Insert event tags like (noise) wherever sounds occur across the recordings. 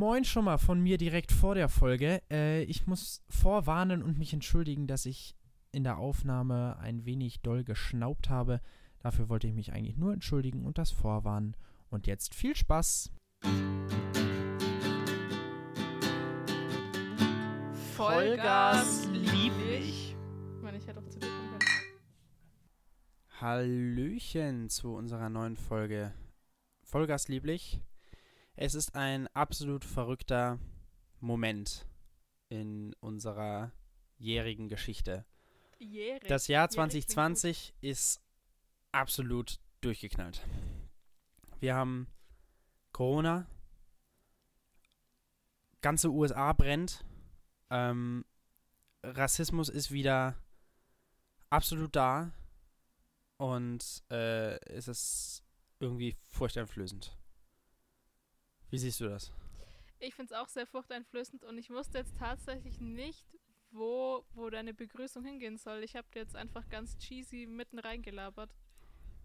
Moin schon mal von mir direkt vor der Folge. Äh, ich muss vorwarnen und mich entschuldigen, dass ich in der Aufnahme ein wenig doll geschnaubt habe. Dafür wollte ich mich eigentlich nur entschuldigen und das vorwarnen. Und jetzt viel Spaß. Vollgas lieblich. Ich meine, ich hätte auch zu dir kommen können. Hallöchen zu unserer neuen Folge Vollgas lieblich. Es ist ein absolut verrückter Moment in unserer jährigen Geschichte. Jährig. Das Jahr Jährig klingt 2020 ist absolut durchgeknallt. Wir haben Corona, ganze USA brennt, ähm, Rassismus ist wieder absolut da und äh, es ist irgendwie furchteinflößend. Wie siehst du das? Ich finde es auch sehr furchteinflößend und ich wusste jetzt tatsächlich nicht, wo, wo deine Begrüßung hingehen soll. Ich habe dir jetzt einfach ganz cheesy mitten reingelabert.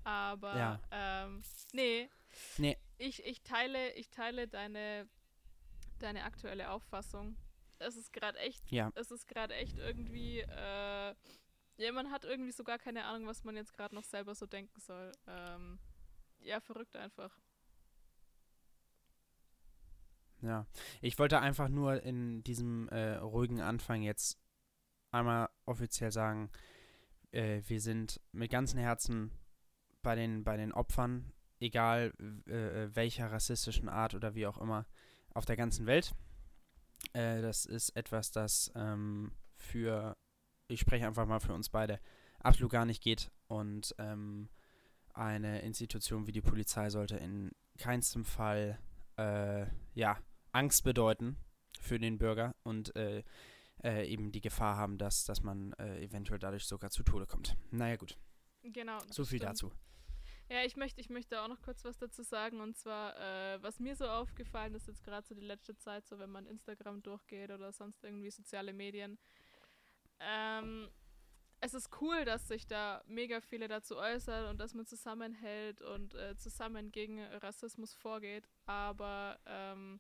Aber, Ja. ähm, nee. Nee. Ich, ich teile, ich teile deine, deine aktuelle Auffassung. Es ist gerade echt, Ja. es ist gerade echt irgendwie, äh, ja, man hat irgendwie so gar keine Ahnung, was man jetzt gerade noch selber so denken soll. Ähm, ja, verrückt einfach. Ja, ich wollte einfach nur in diesem äh, ruhigen Anfang jetzt einmal offiziell sagen, äh, wir sind mit ganzem Herzen bei den, bei den Opfern, egal äh, welcher rassistischen Art oder wie auch immer, auf der ganzen Welt. Äh, das ist etwas, das ähm, für, ich spreche einfach mal für uns beide, absolut gar nicht geht und ähm, eine Institution wie die Polizei sollte in keinstem Fall äh, ja, Angst bedeuten für den Bürger und äh, äh, eben die Gefahr haben, dass, dass man äh, eventuell dadurch sogar zu Tode kommt. Naja gut, Genau. so viel stimmt. dazu. Ja, ich möchte, ich möchte auch noch kurz was dazu sagen. Und zwar, äh, was mir so aufgefallen ist, jetzt gerade so die letzte Zeit, so wenn man Instagram durchgeht oder sonst irgendwie soziale Medien. Ähm, es ist cool, dass sich da mega viele dazu äußern und dass man zusammenhält und äh, zusammen gegen Rassismus vorgeht. Aber ähm,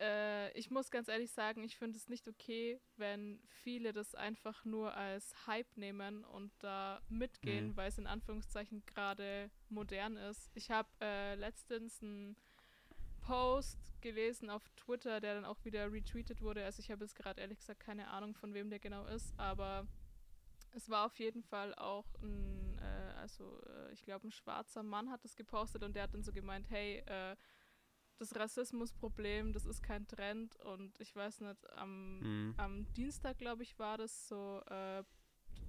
äh, ich muss ganz ehrlich sagen, ich finde es nicht okay, wenn viele das einfach nur als Hype nehmen und da mitgehen, Mhm. weil es in Anführungszeichen gerade modern ist. Ich habe äh, letztens einen Post gelesen auf Twitter, der dann auch wieder retweetet wurde. Also ich habe jetzt gerade ehrlich gesagt keine Ahnung, von wem der genau ist, aber es war auf jeden Fall auch ein, äh, also äh, ich glaube, ein schwarzer Mann hat das gepostet und der hat dann so gemeint, hey, äh, das Rassismusproblem, das ist kein Trend und ich weiß nicht, am, Mhm. am Dienstag, glaube ich, war das so, äh,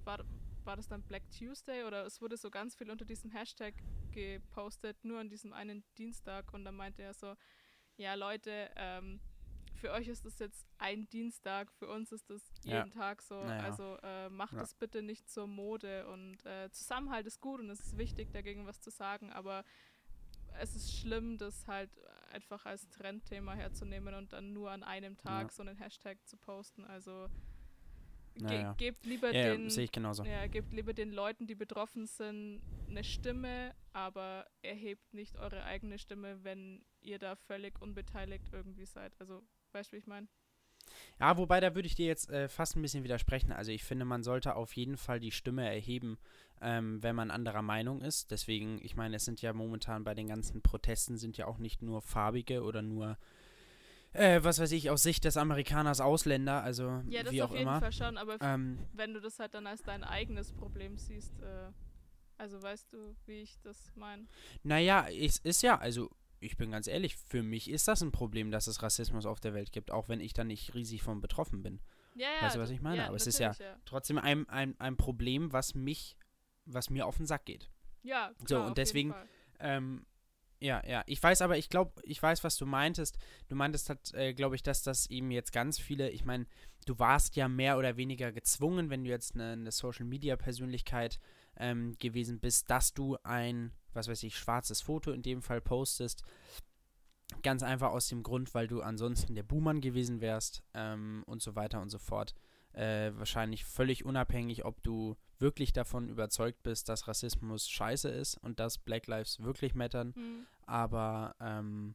war, war das dann Black Tuesday oder es wurde so ganz viel unter diesem Hashtag gepostet, nur an diesem einen Dienstag und dann meinte er so, ja Leute, ähm, für euch ist das jetzt ein Dienstag, für uns ist das Ja. jeden Tag so. Naja. Also äh, macht Ja. es bitte nicht zur Mode und äh, Zusammenhalt ist gut und es ist wichtig, dagegen was zu sagen, aber es ist schlimm, das halt einfach als Trendthema herzunehmen und dann nur an einem Tag Ja. so einen Hashtag zu posten. Also ge gebt lieber Ja, den ja, sehe ich genauso. ja, gebt lieber den Leuten, die betroffen sind, eine Stimme, aber erhebt nicht eure eigene Stimme, wenn ihr da völlig unbeteiligt irgendwie seid. Also, weißt du, wie ich meine? Ja, wobei da würde ich dir jetzt äh, fast ein bisschen widersprechen. Also ich finde, man sollte auf jeden Fall die Stimme erheben, ähm, wenn man anderer Meinung ist. Deswegen, ich meine, es sind ja momentan bei den ganzen Protesten sind ja auch nicht nur farbige oder nur, äh, was weiß ich, aus Sicht des Amerikaners Ausländer, also Ja, das wie auf auch jeden immer. Fall schon, aber Ähm, wenn du das halt dann als dein eigenes Problem siehst, äh, also weißt du, wie ich das meine? Naja, es ist ja, also ich bin ganz ehrlich, für mich ist das ein Problem, dass es Rassismus auf der Welt gibt, auch wenn ich da nicht riesig von betroffen bin. Ja, ja. Weißt du, was ich meine? Ja, Aber es ist ja- ja. Trotzdem ein, ein, ein Problem, was mich, was mir auf den Sack geht. Ja, So, klar, und auf jeden deswegen-. Ähm, ja, ja. Ich weiß aber, ich glaube, ich weiß, was du meintest. Du meintest, hat, äh, glaube ich, dass das eben jetzt ganz viele, ich meine, du warst ja mehr oder weniger gezwungen, wenn du jetzt eine, eine Social-Media-Persönlichkeit ähm, gewesen bist, dass du ein, was weiß ich, schwarzes Foto in dem Fall postest. Ganz einfach aus dem Grund, weil du ansonsten der Buhmann gewesen wärst ähm, und so weiter und so fort. Äh, wahrscheinlich völlig unabhängig, ob du wirklich davon überzeugt bist, dass Rassismus scheiße ist und dass Black Lives wirklich mattern. Hm. Aber ähm,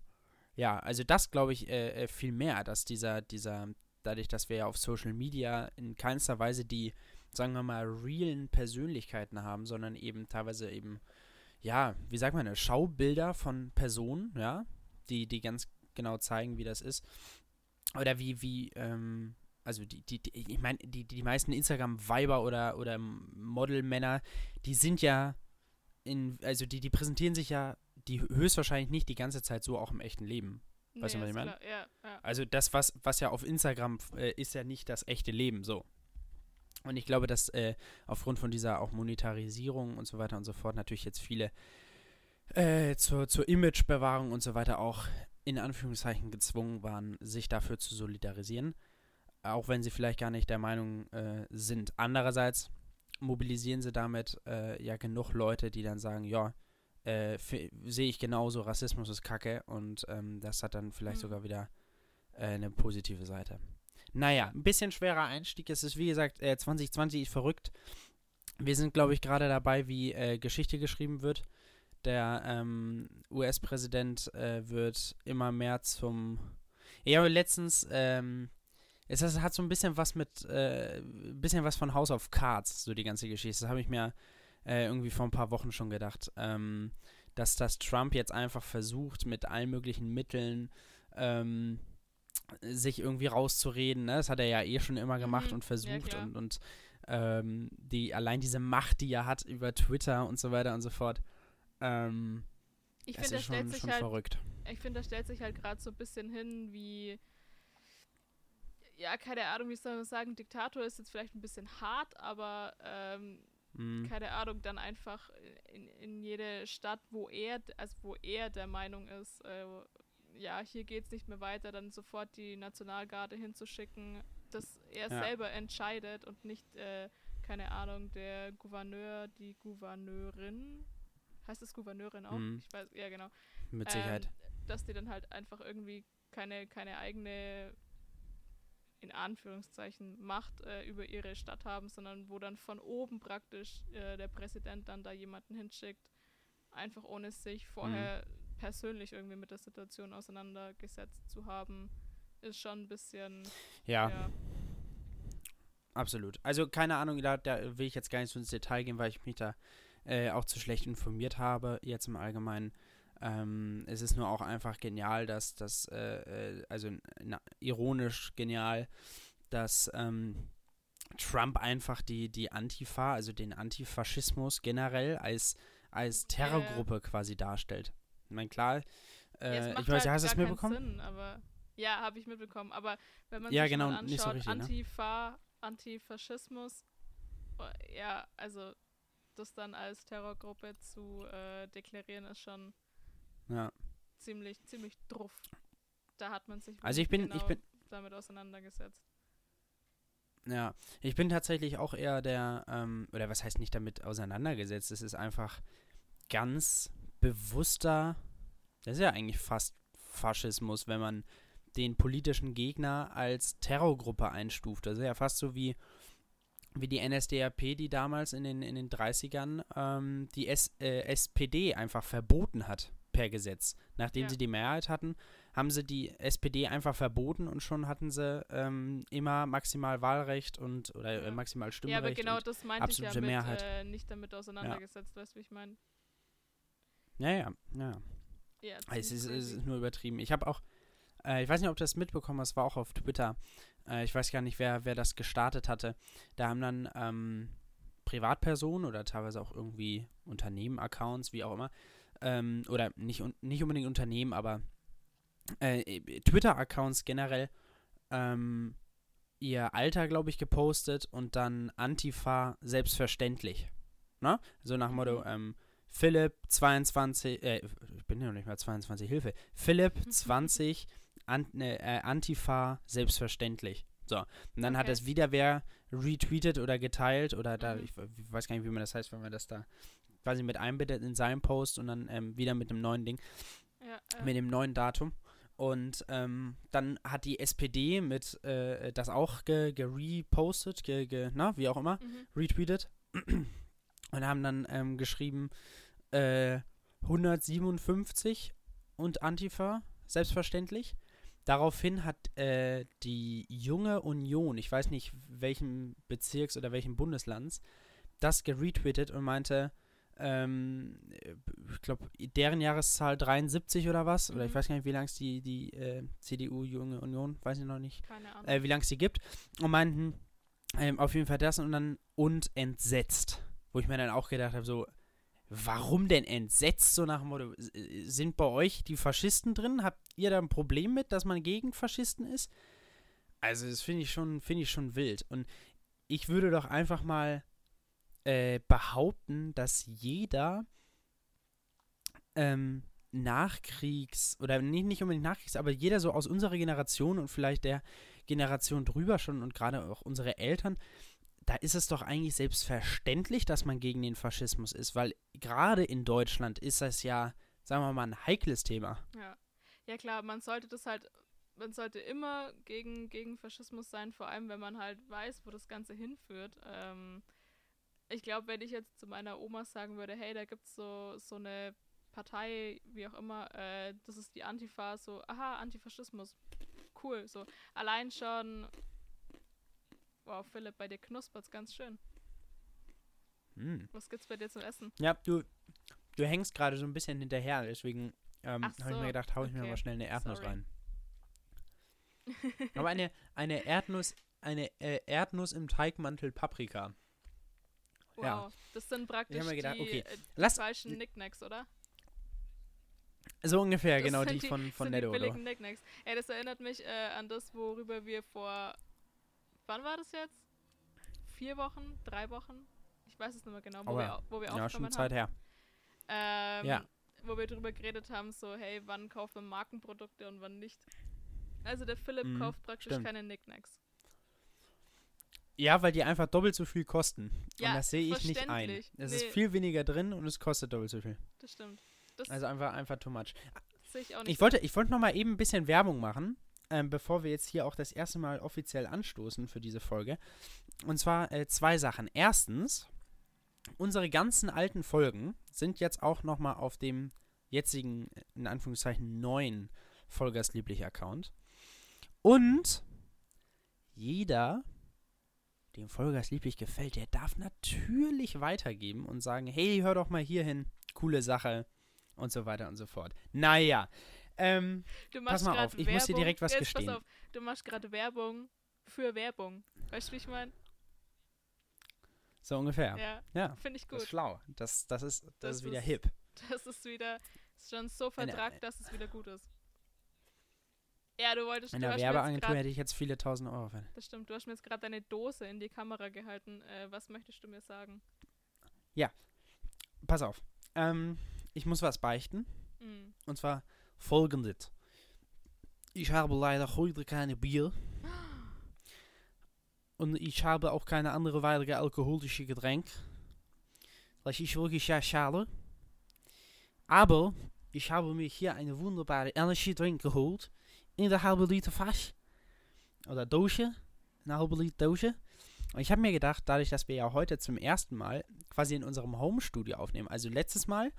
ja, also das glaube ich äh, äh, viel mehr, dass dieser, dieser, dadurch, dass wir ja auf Social Media in keinster Weise die, sagen wir mal, realen Persönlichkeiten haben, sondern eben teilweise eben, ja, wie sagt man, Schaubilder von Personen, ja, die, die ganz genau zeigen, wie das ist. Oder wie, wie, ähm, also die, die, die ich meine, die, die meisten Instagram-Weiber oder, oder Model-Männer, die sind ja in, also die, die präsentieren sich ja, die höchstwahrscheinlich nicht die ganze Zeit so auch im echten Leben. Weißt nee, du, was ich meine? Ja, ja. Also das, was, was ja auf Instagram äh, ist ja nicht das echte Leben so. Und ich glaube, dass äh, aufgrund von dieser auch Monetarisierung und so weiter und so fort natürlich jetzt viele äh, zur, zur Imagebewahrung und so weiter auch in Anführungszeichen gezwungen waren, sich dafür zu solidarisieren. Auch wenn sie vielleicht gar nicht der Meinung äh, sind. Andererseits mobilisieren sie damit äh, ja genug Leute, die dann sagen, ja, äh, sehe ich genauso, Rassismus ist Kacke und ähm, das hat dann vielleicht mhm. sogar wieder äh, eine positive Seite. Naja, ein bisschen schwerer Einstieg. Es ist wie gesagt, 2020 äh, ist verrückt. Wir sind, glaube ich, gerade dabei, wie äh, Geschichte geschrieben wird. Der ähm, US-Präsident äh, wird immer mehr zum. Ich habe letztens, ähm, es hat so ein bisschen was mit, äh, bisschen was von House of Cards, so die ganze Geschichte. Das habe ich mir äh, irgendwie vor ein paar Wochen schon gedacht. Ähm, dass das Trump jetzt einfach versucht, mit allen möglichen Mitteln ähm, sich irgendwie rauszureden. Ne? Das hat er ja eh schon immer gemacht mhm. und versucht ja, und, und ähm, die, allein diese Macht, die er hat über Twitter und so weiter und so fort. Ähm, ich finde, das schon, schon halt, verrückt. Ich finde, da stellt sich halt gerade so ein bisschen hin, wie ja, keine Ahnung, wie soll man sagen, Diktator ist jetzt vielleicht ein bisschen hart, aber ähm, mhm. keine Ahnung, dann einfach in, in jede Stadt, wo er, also wo er der Meinung ist, äh, ja, hier geht es nicht mehr weiter, dann sofort die Nationalgarde hinzuschicken, dass er ja. selber entscheidet und nicht, äh, keine Ahnung, der Gouverneur, die Gouverneurin, heißt es Gouverneurin auch? Mhm. Ich weiß, ja genau. Mit Sicherheit. Ähm, dass die dann halt einfach irgendwie keine, keine eigene in Anführungszeichen Macht äh, über ihre Stadt haben, sondern wo dann von oben praktisch äh, der Präsident dann da jemanden hinschickt, einfach ohne sich vorher mhm. Persönlich irgendwie mit der Situation auseinandergesetzt zu haben, ist schon ein bisschen. Ja. ja. Absolut. Also keine Ahnung, da, da, will ich jetzt gar nicht so ins Detail gehen, weil ich mich da äh, auch zu schlecht informiert habe, jetzt im Allgemeinen. Ähm, es ist nur auch einfach genial, dass das, äh, äh, also na, ironisch genial, dass ähm, Trump einfach die, die Antifa, also den Antifaschismus generell als, als Terrorgruppe quasi darstellt. Ich meine, klar, äh, ich weiß, halt hast du es mitbekommen? Sinn, aber, ja, habe ich mitbekommen, aber wenn man ja, sich genau, anschaut, so richtig, ne? Antifa, ne? Antifaschismus, oh, ja, also das dann als Terrorgruppe zu äh, deklarieren, ist schon ja. Ziemlich, ziemlich druff. Da hat man sich also ich bin, genau ich bin, damit auseinandergesetzt. Ja, ich bin tatsächlich auch eher der, ähm, oder was heißt nicht damit auseinandergesetzt, es ist einfach ganz bewusster, das ist ja eigentlich fast Faschismus, wenn man den politischen Gegner als Terrorgruppe einstuft. Das ist ja fast so wie, wie die NSDAP, die damals in den, in den 30ern ähm, die S, äh, SPD einfach verboten hat per Gesetz. Nachdem ja. sie die Mehrheit hatten, haben sie die SPD einfach verboten und schon hatten sie ähm, immer maximal Wahlrecht und oder äh, ja. maximal Stimmrecht. Ja, aber genau das meinte ich ja mit, Mehrheit. Äh, nicht damit auseinandergesetzt, ja. weißt du, wie ich meine? Ja, ja, ja. ja es, ist, es ist nur übertrieben. Ich habe auch, äh, ich weiß nicht, ob du das mitbekommen hast, war auch auf Twitter. Äh, ich weiß gar nicht, wer, wer das gestartet hatte. Da haben dann ähm, Privatpersonen oder teilweise auch irgendwie Unternehmen-Accounts, wie auch immer, ähm, oder nicht, nicht unbedingt Unternehmen, aber äh, Twitter-Accounts generell ähm, ihr Alter, glaube ich, gepostet und dann Antifa selbstverständlich. Ne? So nach dem Motto, mhm. ähm, Philipp 22, äh, ich bin ja noch nicht mal 22, Hilfe. Philipp (laughs) 20, an, äh, Antifa selbstverständlich. So, und dann okay. hat es wieder wer retweetet oder geteilt oder da, mhm. ich, ich, weiß gar nicht, wie man das heißt, wenn man das da quasi mit einbettet in seinem Post und dann ähm, wieder mit einem neuen Ding, ja, äh. mit dem neuen Datum. Und ähm, dann hat die SPD mit äh, das auch gerepostet, ge, ge, ge, na, wie auch immer, mhm. retweetet und haben dann ähm, geschrieben äh, 157 und Antifa selbstverständlich. Daraufhin hat äh, die junge Union, ich weiß nicht welchem Bezirks oder welchem Bundeslands, das geretweetet und meinte, ähm, ich glaube, deren Jahreszahl 73 oder was, mhm. oder ich mhm. weiß gar nicht, wie lange es die, die äh, CDU Junge Union, weiß ich noch nicht, Keine Ahnung. Äh, wie lange es die gibt, und meinten ähm, auf jeden Fall das und dann und entsetzt, wo ich mir dann auch gedacht habe, so, warum denn entsetzt, so nach dem Motto, sind bei euch die Faschisten drin? Habt ihr da ein Problem mit, dass man gegen Faschisten ist? Also, das finde ich schon, finde ich schon wild. Und ich würde doch einfach mal äh, behaupten, dass jeder ähm, Nachkriegs- oder nicht, nicht unbedingt Nachkriegs-, aber jeder so aus unserer Generation und vielleicht der Generation drüber schon und gerade auch unsere Eltern da ist es doch eigentlich selbstverständlich, dass man gegen den Faschismus ist, weil gerade in Deutschland ist das ja, sagen wir mal, ein heikles Thema. Ja. Ja klar, man sollte das halt, man sollte immer gegen, gegen Faschismus sein, vor allem wenn man halt weiß, wo das Ganze hinführt. Ähm, ich glaube, wenn ich jetzt zu meiner Oma sagen würde, hey, da gibt es so, so eine Partei, wie auch immer, äh, das ist die Antifa, so, aha, Antifaschismus, cool, so. Allein schon Wow, Philipp, bei dir knuspert's ganz schön. Hm. Was gibt's bei dir zum Essen? Ja, du, du hängst gerade so ein bisschen hinterher, deswegen ähm, so, habe ich mir gedacht, hau ich okay. mir mal schnell eine Erdnuss Sorry. rein. (laughs) Aber eine, eine Erdnuss, eine äh, Erdnuss im Teigmantel Paprika. Wow, ja. das sind praktisch ich mir gedacht, die, okay, äh, die lass, falschen Nicknacks, oder? So ungefähr, das genau, die, die, von, von Netto. Die billigen Nicknacks. Ey, das erinnert mich äh, an das, worüber wir vor wann war das jetzt? Vier Wochen? Drei Wochen? Ich weiß es nicht mehr genau, wo, oh, wir, wo wir ja, schon Zeit haben. her. Ähm, ja. Wo wir drüber geredet haben, so, hey, wann kauft man Markenprodukte und wann nicht. Also der Philipp mhm, kauft praktisch stimmt. keine Knickknacks. Ja, weil die einfach doppelt so viel kosten. Ja, und das sehe ich nicht ein. Es nee. ist viel weniger drin und es kostet doppelt so viel. Das stimmt. Das also einfach, einfach too much. Sehe ich auch nicht. Ich wollte, ich wollte noch mal eben ein bisschen Werbung machen ähm, bevor wir jetzt hier auch das erste Mal offiziell anstoßen für diese Folge. Und zwar äh, zwei Sachen. Erstens, unsere ganzen alten Folgen sind jetzt auch nochmal auf dem jetzigen, in Anführungszeichen, neuen Folgers Lieblich-Account. Und jeder, dem Lieblich gefällt, der darf natürlich weitergeben und sagen, hey, hör doch mal hier hin, coole Sache und so weiter und so fort. Naja, ähm, pass mal auf, ich Werbung. muss dir direkt was Jetzt, gestehen. Pass auf, du machst gerade Werbung für Werbung. Weißt du, wie ich meine? So ungefähr. Ja, ja finde ich gut. Das ist schlau. Das, das, ist, das, das ist wieder ist, hip. Das ist wieder ist schon so vertragt, dass es wieder gut ist. Ja, du wolltest... In der Werbeagentur hätte ich jetzt viele tausend Euro. Für. Das stimmt. Du hast mir jetzt gerade deine Dose in die Kamera gehalten. Äh, was möchtest du mir sagen? Ja. Pass auf. Ähm, ich muss was beichten. Mhm. Und zwar folgendes. Ich habe leider heute keine Bier. Und ich habe auch keine andere weitere alkoholische Getränk. Das ist wirklich sehr schade. Aber ich habe mir hier eine wunderbare Energy Drink geholt. In der halbe Liter Fass. Oder Dose. Eine halbe Liter Dose. Und ich habe mir gedacht, dadurch, dass wir ja heute zum ersten Mal quasi in unserem Home-Studio aufnehmen. Also letztes Mal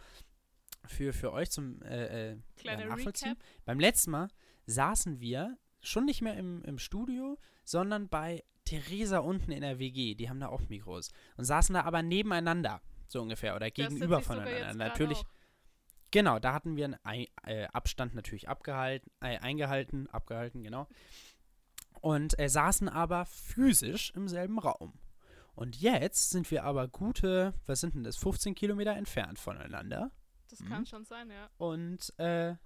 für, für euch zum äh, äh, Nachvollziehen. Recap. Beim letzten Mal saßen wir schon nicht mehr im, im Studio, sondern bei Theresa unten in der WG. Die haben da auch Mikros. Und saßen da aber nebeneinander, so ungefähr, oder gegenüber voneinander. Natürlich. Auch. Genau, da hatten wir einen äh, Abstand natürlich abgehalten, äh, eingehalten, abgehalten, genau. Und äh, saßen aber physisch im selben Raum. Und jetzt sind wir aber gute, was sind denn das, 15 Kilometer entfernt voneinander. Das mhm. kann schon sein, ja. Und äh,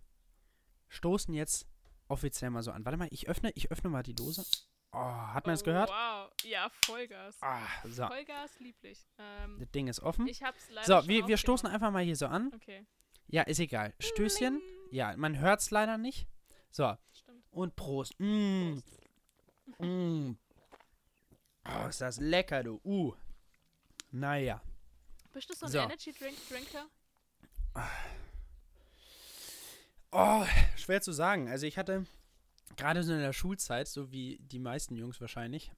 stoßen jetzt offiziell mal so an. Warte mal, ich öffne, ich öffne mal die Dose. Oh, hat man es oh, gehört? Wow, ja, Vollgas. Ah, so. Vollgas lieblich. Ähm, das Ding ist offen. Ich hab's leider So, wir, wir stoßen einfach mal hier so an. Okay. Ja, ist egal. Stößchen. Ja, man hört es leider nicht. So. Stimmt. Und Prost. Mm. Prost. mm. Oh, ist das lecker, du. Uh. Naja. Bist du so ein so. Energy Drink Drinker? Oh, schwer zu sagen. Also ich hatte gerade so in der Schulzeit, so wie die meisten Jungs wahrscheinlich,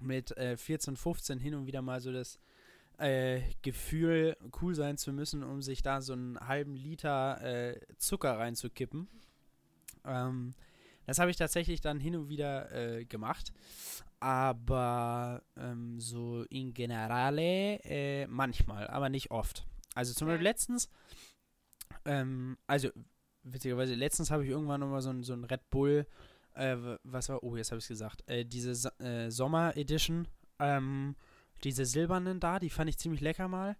mit äh, 14, 15 hin und wieder mal so das äh, Gefühl, cool sein zu müssen, um sich da so einen halben Liter äh, Zucker reinzukippen. Ähm, das habe ich tatsächlich dann hin und wieder äh, gemacht. Aber ähm, so in generale äh, manchmal, aber nicht oft. Also zum. Beispiel letztens, ähm, also witzigerweise, letztens habe ich irgendwann nochmal so ein, so ein Red Bull, äh, was war, oh, jetzt habe ich es gesagt, äh, diese äh, Sommer-Edition, ähm, diese silbernen da, die fand ich ziemlich lecker mal.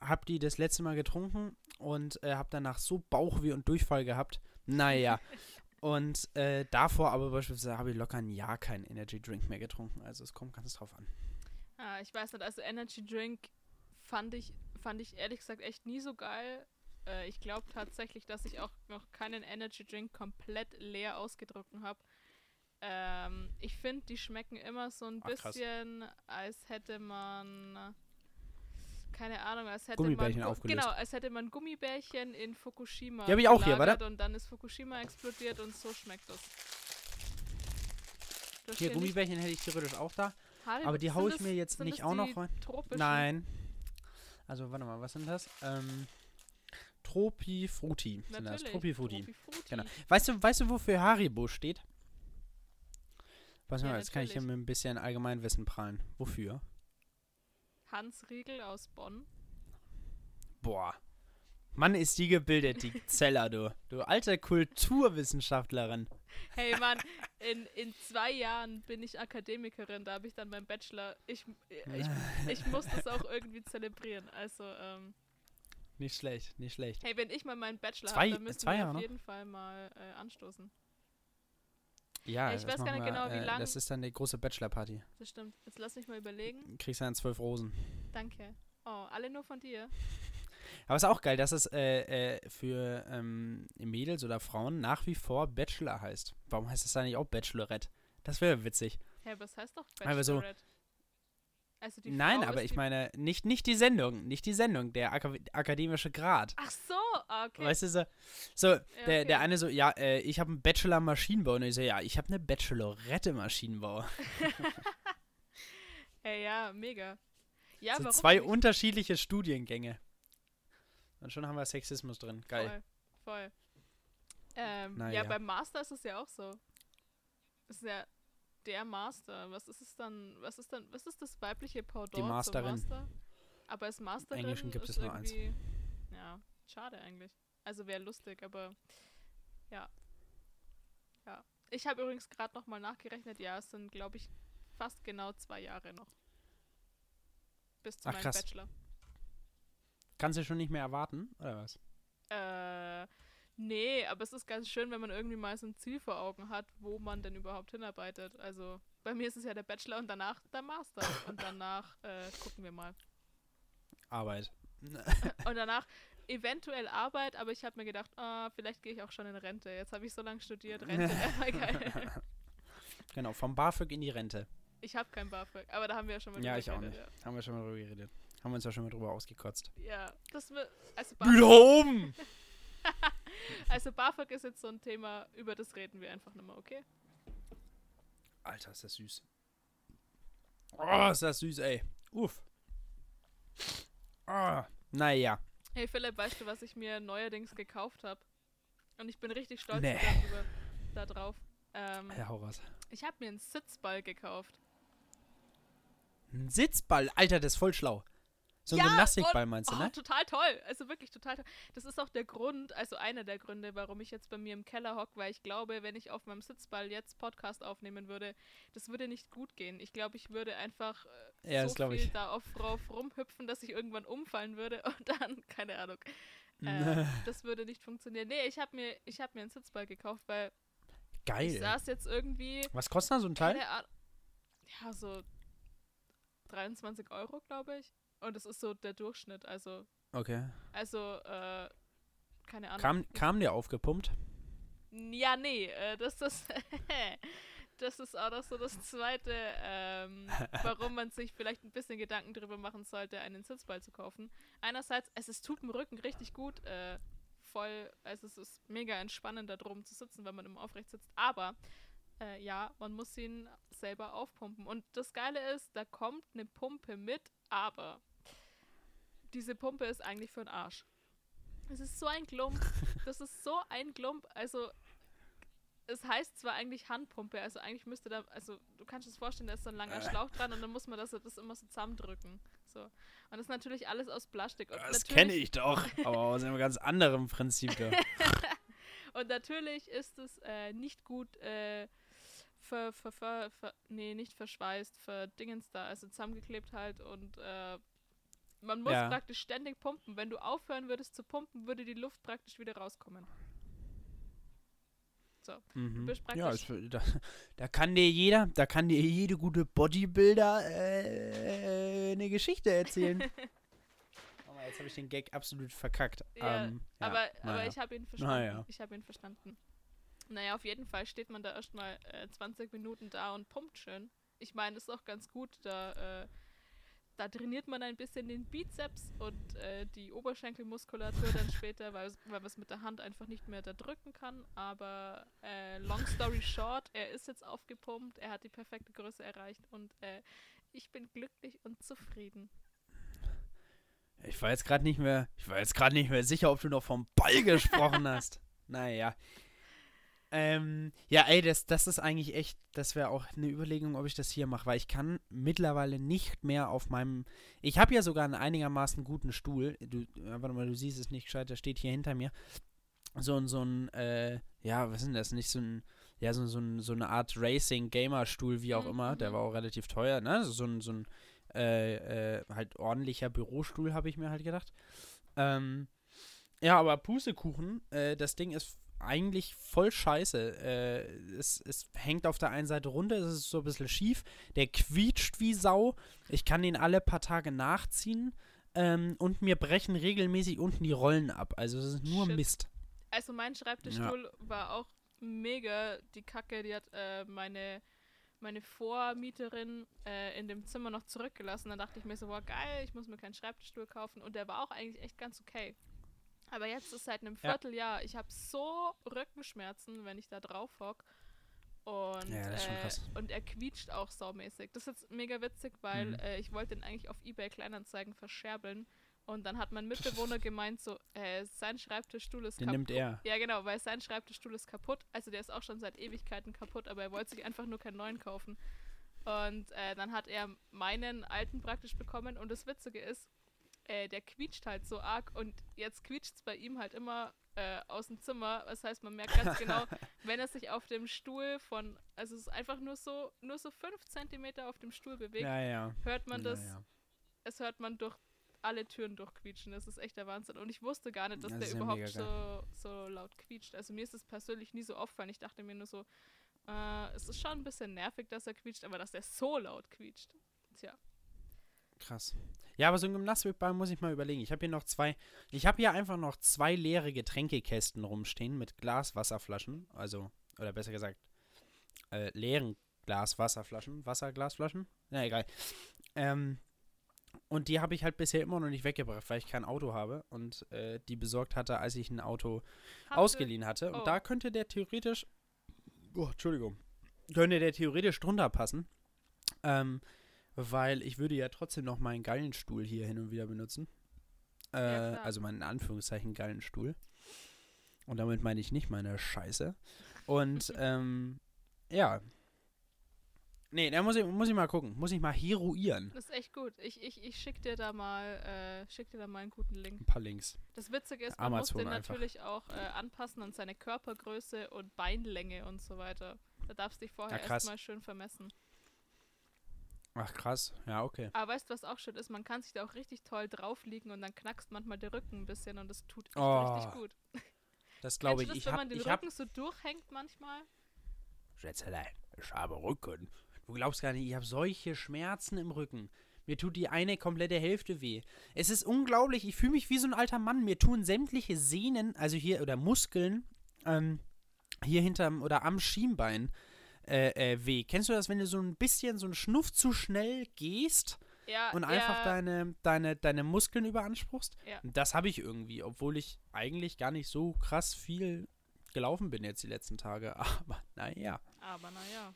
Hab die das letzte Mal getrunken und äh, hab danach so Bauchweh und Durchfall gehabt. Naja. (laughs) und äh, davor aber beispielsweise habe ich locker ein Jahr keinen Energy Drink mehr getrunken. Also es kommt ganz drauf an. Ah, ich weiß nicht, also Energy Drink fand ich, fand ich ehrlich gesagt echt nie so geil. Äh, ich glaube tatsächlich, dass ich auch noch keinen Energy Drink komplett leer ausgetrunken habe. Ähm, ich finde, die schmecken immer so ein Ach, krass. bisschen, als hätte man keine Ahnung, als hätte Gummibärchen man aufgelöst. genau, als hätte man Gummibärchen in Fukushima Die hab ich auch hier, warte. und dann ist Fukushima explodiert und so schmeckt das. Du hast Hier, nicht- Gummibärchen hätte ich theoretisch auch da. Haribo- Aber die sind hau ich das- mir jetzt nicht das auch noch rein. Nein. Also, warte mal, was sind das? Ähm, Tropi Frutti sind das. Natürlich. Tropi Frutti. Tropifruti. Genau. Weißt du, weißt du, wofür Haribo steht? Mal, Ja, jetzt kann ich hier natürlich. mit ein bisschen Allgemeinwissen prallen. Wofür? Hans Riegel aus Bonn. Boah. Mann, ist die gebildet, die Zeller, du. Du alte Kulturwissenschaftlerin. Hey Mann, in, in zwei Jahren bin ich Akademikerin, da habe ich dann meinen Bachelor. Ich, ich, ich muss das auch irgendwie zelebrieren. Also, ähm, Nicht schlecht, nicht schlecht. hey, wenn ich mal meinen Bachelor habe, dann müssen wir Jahre auf noch? jeden Fall mal äh, anstoßen. Ja, Ich das weiß gar nicht wir, genau, wie äh, lang- Das ist dann die große Bachelor-Party. Das stimmt. Jetzt lass mich mal überlegen. Kriegst du dann zwölf Rosen. Danke. Oh, alle nur von dir. Aber ist auch geil, dass es äh, äh, für ähm, Mädels oder Frauen nach wie vor Bachelor heißt. Warum heißt es da nicht auch Bachelorette? Das wäre witzig. Hä, was heißt doch Aber so- Bachelorette? Also die Nein, aber ich meine, nicht, nicht die Sendung, nicht die Sendung, der Aka akademische Grad. Ach so, ah, okay. Weißt du so, so der, okay. der eine so, ja, äh, ich habe einen Bachelor Maschinenbau und ich so, ja, ich habe eine Bachelorette Maschinenbau. Hey, (laughs) ja, mega. Ja, so zwei unterschiedliche Studiengänge. Und schon haben wir Sexismus drin. Geil. Voll, voll. Ähm, ja, ja. beim Master ist es ja auch so. Das ist ja der Master. Was ist es dann? Was ist dann? Was ist das weibliche Pendant zum Masterin. Master? Aber als Masterin Englischen gibt ist es nur eins. Ja, schade eigentlich. Also wäre lustig, aber ja, ja. Ich habe übrigens gerade noch mal nachgerechnet. Ja, es sind glaube ich fast genau zwei Jahre noch bis zu Ach, meinem krass. Bachelor. Kannst du schon nicht mehr erwarten, oder was? Äh, nee, aber es ist ganz schön, wenn man irgendwie mal so ein Ziel vor Augen hat, wo man denn überhaupt hinarbeitet. Also bei mir ist es ja der Bachelor und danach der Master. (laughs) Und danach äh, gucken wir mal. Arbeit. (laughs) Und danach eventuell Arbeit, aber ich habe mir gedacht, ah, vielleicht gehe ich auch schon in Rente. Jetzt habe ich so lange studiert, Rente wäre mal geil. Genau, vom BAföG in die Rente. Ich habe kein BAföG, aber da haben wir ja schon mal Ja, drüber ich auch geredet, Haben wir schon mal drüber geredet. Haben wir uns ja schon mal drüber ausgekotzt. Ja, das wird, also, Wieder oben! (laughs) also BAföG ist jetzt so ein Thema, über das reden wir einfach nochmal, okay? Alter, ist das süß. Oh, ist das süß, ey. Uff. Ah, naja. Hey Philipp, weißt du, was ich mir neuerdings gekauft habe? Und ich bin richtig stolz Nee. darüber, da drauf. Ähm, Ja, hau raus. ich habe mir einen Sitzball gekauft. Ein Sitzball, Alter, das ist voll schlau. So ein Ja, Gymnastikball und- meinst du, Oh, ne? total toll. Also wirklich total toll. Das ist auch der Grund, also einer der Gründe, warum ich jetzt bei mir im Keller hocke, weil ich glaube, wenn ich auf meinem Sitzball jetzt Podcast aufnehmen würde, das würde nicht gut gehen. Ich glaube, ich würde einfach äh, Ja, so viel ich. da auf drauf rumhüpfen, dass ich irgendwann umfallen würde (laughs) und dann, keine Ahnung. (laughs) Äh, das würde nicht funktionieren. Nee, ich habe mir, ich hab mir einen Sitzball gekauft, weil ich Geil. saß jetzt irgendwie Was kostet da so ein Teil? keine Ahnung. Ja, so 23 Euro, glaube ich. Und das ist so der Durchschnitt. Also, Okay. also, äh, keine Ahnung. Kam, kam der aufgepumpt? Ja, nee, äh, das ist. (laughs) das ist auch noch so das Zweite, ähm, (laughs) warum man sich vielleicht ein bisschen Gedanken darüber machen sollte, einen Sitzball zu kaufen. Einerseits, es ist, tut dem Rücken richtig gut, äh, voll, also es ist mega entspannend, da drum zu sitzen, wenn man immer aufrecht sitzt. Aber äh, ja, man muss ihn selber aufpumpen. Und das Geile ist, da kommt eine Pumpe mit, aber diese Pumpe ist eigentlich für den Arsch. Es ist so ein Klump. (laughs) Das ist so ein Klump. Also, es heißt zwar eigentlich Handpumpe, also eigentlich müsste da, also du kannst dir das vorstellen, da ist so ein langer Äh. Schlauch dran und dann muss man das, das immer so zusammendrücken. So. Und das ist natürlich alles aus Plastik. Und Das kenne ich doch, aber aus einem ganz anderen Prinzip. Da. (laughs) Und natürlich ist es äh, nicht gut äh, ver, ver, ver, ver, nee, nicht verschweißt, verdingens da, also zusammengeklebt halt und äh, man muss Ja. praktisch ständig pumpen. Wenn du aufhören würdest zu pumpen, würde die Luft praktisch wieder rauskommen. Mhm. bist Ja, es, da, da kann dir jeder, da kann dir jede gute Bodybuilder äh, eine Geschichte erzählen. aber (laughs) jetzt habe ich den Gag absolut verkackt. Ja, ähm, ja, aber, aber ich habe ihn verstanden. Naja. Ich habe ihn verstanden. Naja, auf jeden Fall steht man da erstmal äh, 20 Minuten da und pumpt schön. Ich meine, das ist auch ganz gut. Da, äh, da trainiert man ein bisschen den Bizeps und äh, die Oberschenkelmuskulatur dann später, weil, weil man es mit der Hand einfach nicht mehr da drücken kann. Aber äh, long story short, er ist jetzt aufgepumpt, er hat die perfekte Größe erreicht und äh, ich bin glücklich und zufrieden. Ich war jetzt gerade nicht mehr, ich war jetzt gerade nicht mehr sicher, ob du noch vom Ball gesprochen hast. (laughs) Naja. Ähm, ja, ey, das, das ist eigentlich echt, das wäre auch eine Überlegung, ob ich das hier mache, weil ich kann mittlerweile nicht mehr auf meinem, ich habe ja sogar einen einigermaßen guten Stuhl, du, äh, warte mal, du siehst es nicht gescheit, der steht hier hinter mir, so ein, so ein, äh, ja, was ist denn das, nicht so ein, ja, so, so, ein, so eine Art Racing-Gamer-Stuhl, wie auch Mhm, immer, der mhm. war auch relativ teuer, ne, so ein, so ein, äh, äh, halt ordentlicher Bürostuhl, habe ich mir halt gedacht. Ähm, ja, aber Pustekuchen, äh, das Ding ist eigentlich voll scheiße. Äh, es, es hängt auf der einen Seite runter, es ist so ein bisschen schief, der quietscht wie Sau. Ich kann den alle paar Tage nachziehen ähm, und mir brechen regelmäßig unten die Rollen ab. Also es ist nur Shit. Mist. Also mein Schreibtischstuhl war auch mega die Kacke. Die hat äh, meine, meine Vormieterin äh, in dem Zimmer noch zurückgelassen. Dann dachte ich mir so, wow, geil, ich muss mir keinen Schreibtischstuhl kaufen. Und der war auch eigentlich echt ganz okay. Aber jetzt ist seit einem Ja. Vierteljahr, ich habe so Rückenschmerzen, wenn ich da drauf hock. Und, Ja, äh, und er quietscht auch saumäßig. Das ist jetzt mega witzig, weil Mhm. äh, ich wollte den eigentlich auf Ebay Kleinanzeigen verscherbeln. Und dann hat mein Mitbewohner (laughs) gemeint, so, äh, sein Schreibtischstuhl ist Den kaputt. nimmt er. Ja, genau, weil sein Schreibtischstuhl ist kaputt. Also der ist auch schon seit Ewigkeiten kaputt, aber er wollte sich einfach nur keinen neuen kaufen. Und äh, dann hat er meinen alten praktisch bekommen. Und das Witzige ist, äh, der quietscht halt so arg und jetzt quietscht es bei ihm halt immer äh, aus dem Zimmer. Das heißt, man merkt ganz genau, (laughs) wenn er sich auf dem Stuhl von, also es ist einfach nur so, nur so fünf Zentimeter auf dem Stuhl bewegt, Ja, ja. hört man das, ja. es hört man durch alle Türen durchquietschen. Das ist echt der Wahnsinn. Und ich wusste gar nicht, dass Das der überhaupt so, so laut quietscht. Also mir ist es persönlich nie so aufgefallen. Ich dachte mir nur so, äh, es ist schon ein bisschen nervig, dass er quietscht, aber dass der so laut quietscht. Tja. Krass. Ja, aber so ein Gymnastikball muss ich mal überlegen. Ich habe hier noch zwei, ich habe hier einfach noch zwei leere Getränkekästen rumstehen mit Glaswasserflaschen, also, oder besser gesagt, äh, leeren Glaswasserflaschen, Wasserglasflaschen, na egal. Ähm, und die habe ich halt bisher immer noch nicht weggebracht, weil ich kein Auto habe und äh, die besorgt hatte, als ich ein Auto ihr- ausgeliehen hatte. Und Oh. da könnte der theoretisch, oh, Entschuldigung, könnte der theoretisch drunter passen. Ähm, weil ich würde ja trotzdem noch meinen Gallenstuhl hier hin und wieder benutzen. Äh, Ja, also meinen in Anführungszeichen Gallenstuhl. Und damit meine ich nicht meine Scheiße. Und (laughs) ähm, ja. Nee, da muss ich, muss ich mal gucken. Muss ich mal heroieren. Das ist echt gut. Ich, ich, ich schick dir da mal, äh, schick dir da mal einen guten Link. Ein paar Links. Das Witzige ist, man Amazon muss den einfach. natürlich auch äh, anpassen an seine Körpergröße und Beinlänge und so weiter. Da darfst du dich vorher Ja, erstmal schön vermessen. Ach krass. Ja, okay. Aber weißt du, was auch schön ist? Man kann sich da auch richtig toll drauf liegen und dann knackst manchmal der Rücken ein bisschen und das tut echt Oh, richtig gut. Das glaube ich. Du Ich das, wenn habe man den ich hab, Rücken so durchhängt manchmal? Schätzelein, ich habe Rücken. Du glaubst gar nicht, ich habe solche Schmerzen im Rücken. Mir tut die eine komplette Hälfte weh. Es ist unglaublich, ich fühle mich wie so ein alter Mann. Mir tun sämtliche Sehnen, also hier, oder Muskeln, ähm, hier hinterm oder am Schienbein äh, äh, weh. Kennst du das, wenn du so ein bisschen, so ein Schnuff zu schnell gehst Ja, und einfach ja, deine, deine, deine Muskeln überanspruchst? Ja. Das habe ich irgendwie, obwohl ich eigentlich gar nicht so krass viel gelaufen bin jetzt die letzten Tage. (laughs) Aber naja. Aber naja.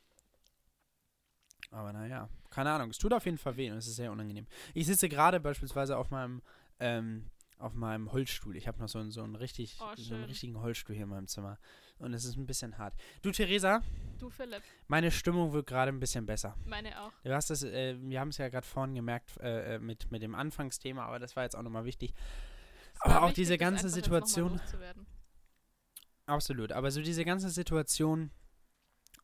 Aber naja, keine Ahnung. Es tut auf jeden Fall weh und es ist sehr unangenehm. Ich sitze gerade beispielsweise auf meinem, ähm, auf meinem Holzstuhl. Ich habe noch so einen, so einen richtig, Oh, so einen richtigen Holzstuhl hier in meinem Zimmer. Und es ist ein bisschen hart. Du, Theresa, Du, Philipp, meine Stimmung wird gerade ein bisschen besser. meine auch. Du hast das, äh, wir haben es ja gerade vorhin gemerkt äh, äh, mit, mit dem Anfangsthema, aber das war jetzt auch nochmal wichtig. Es Aber auch wichtig, diese ganze Situation-. Absolut. Aber so diese ganze Situation,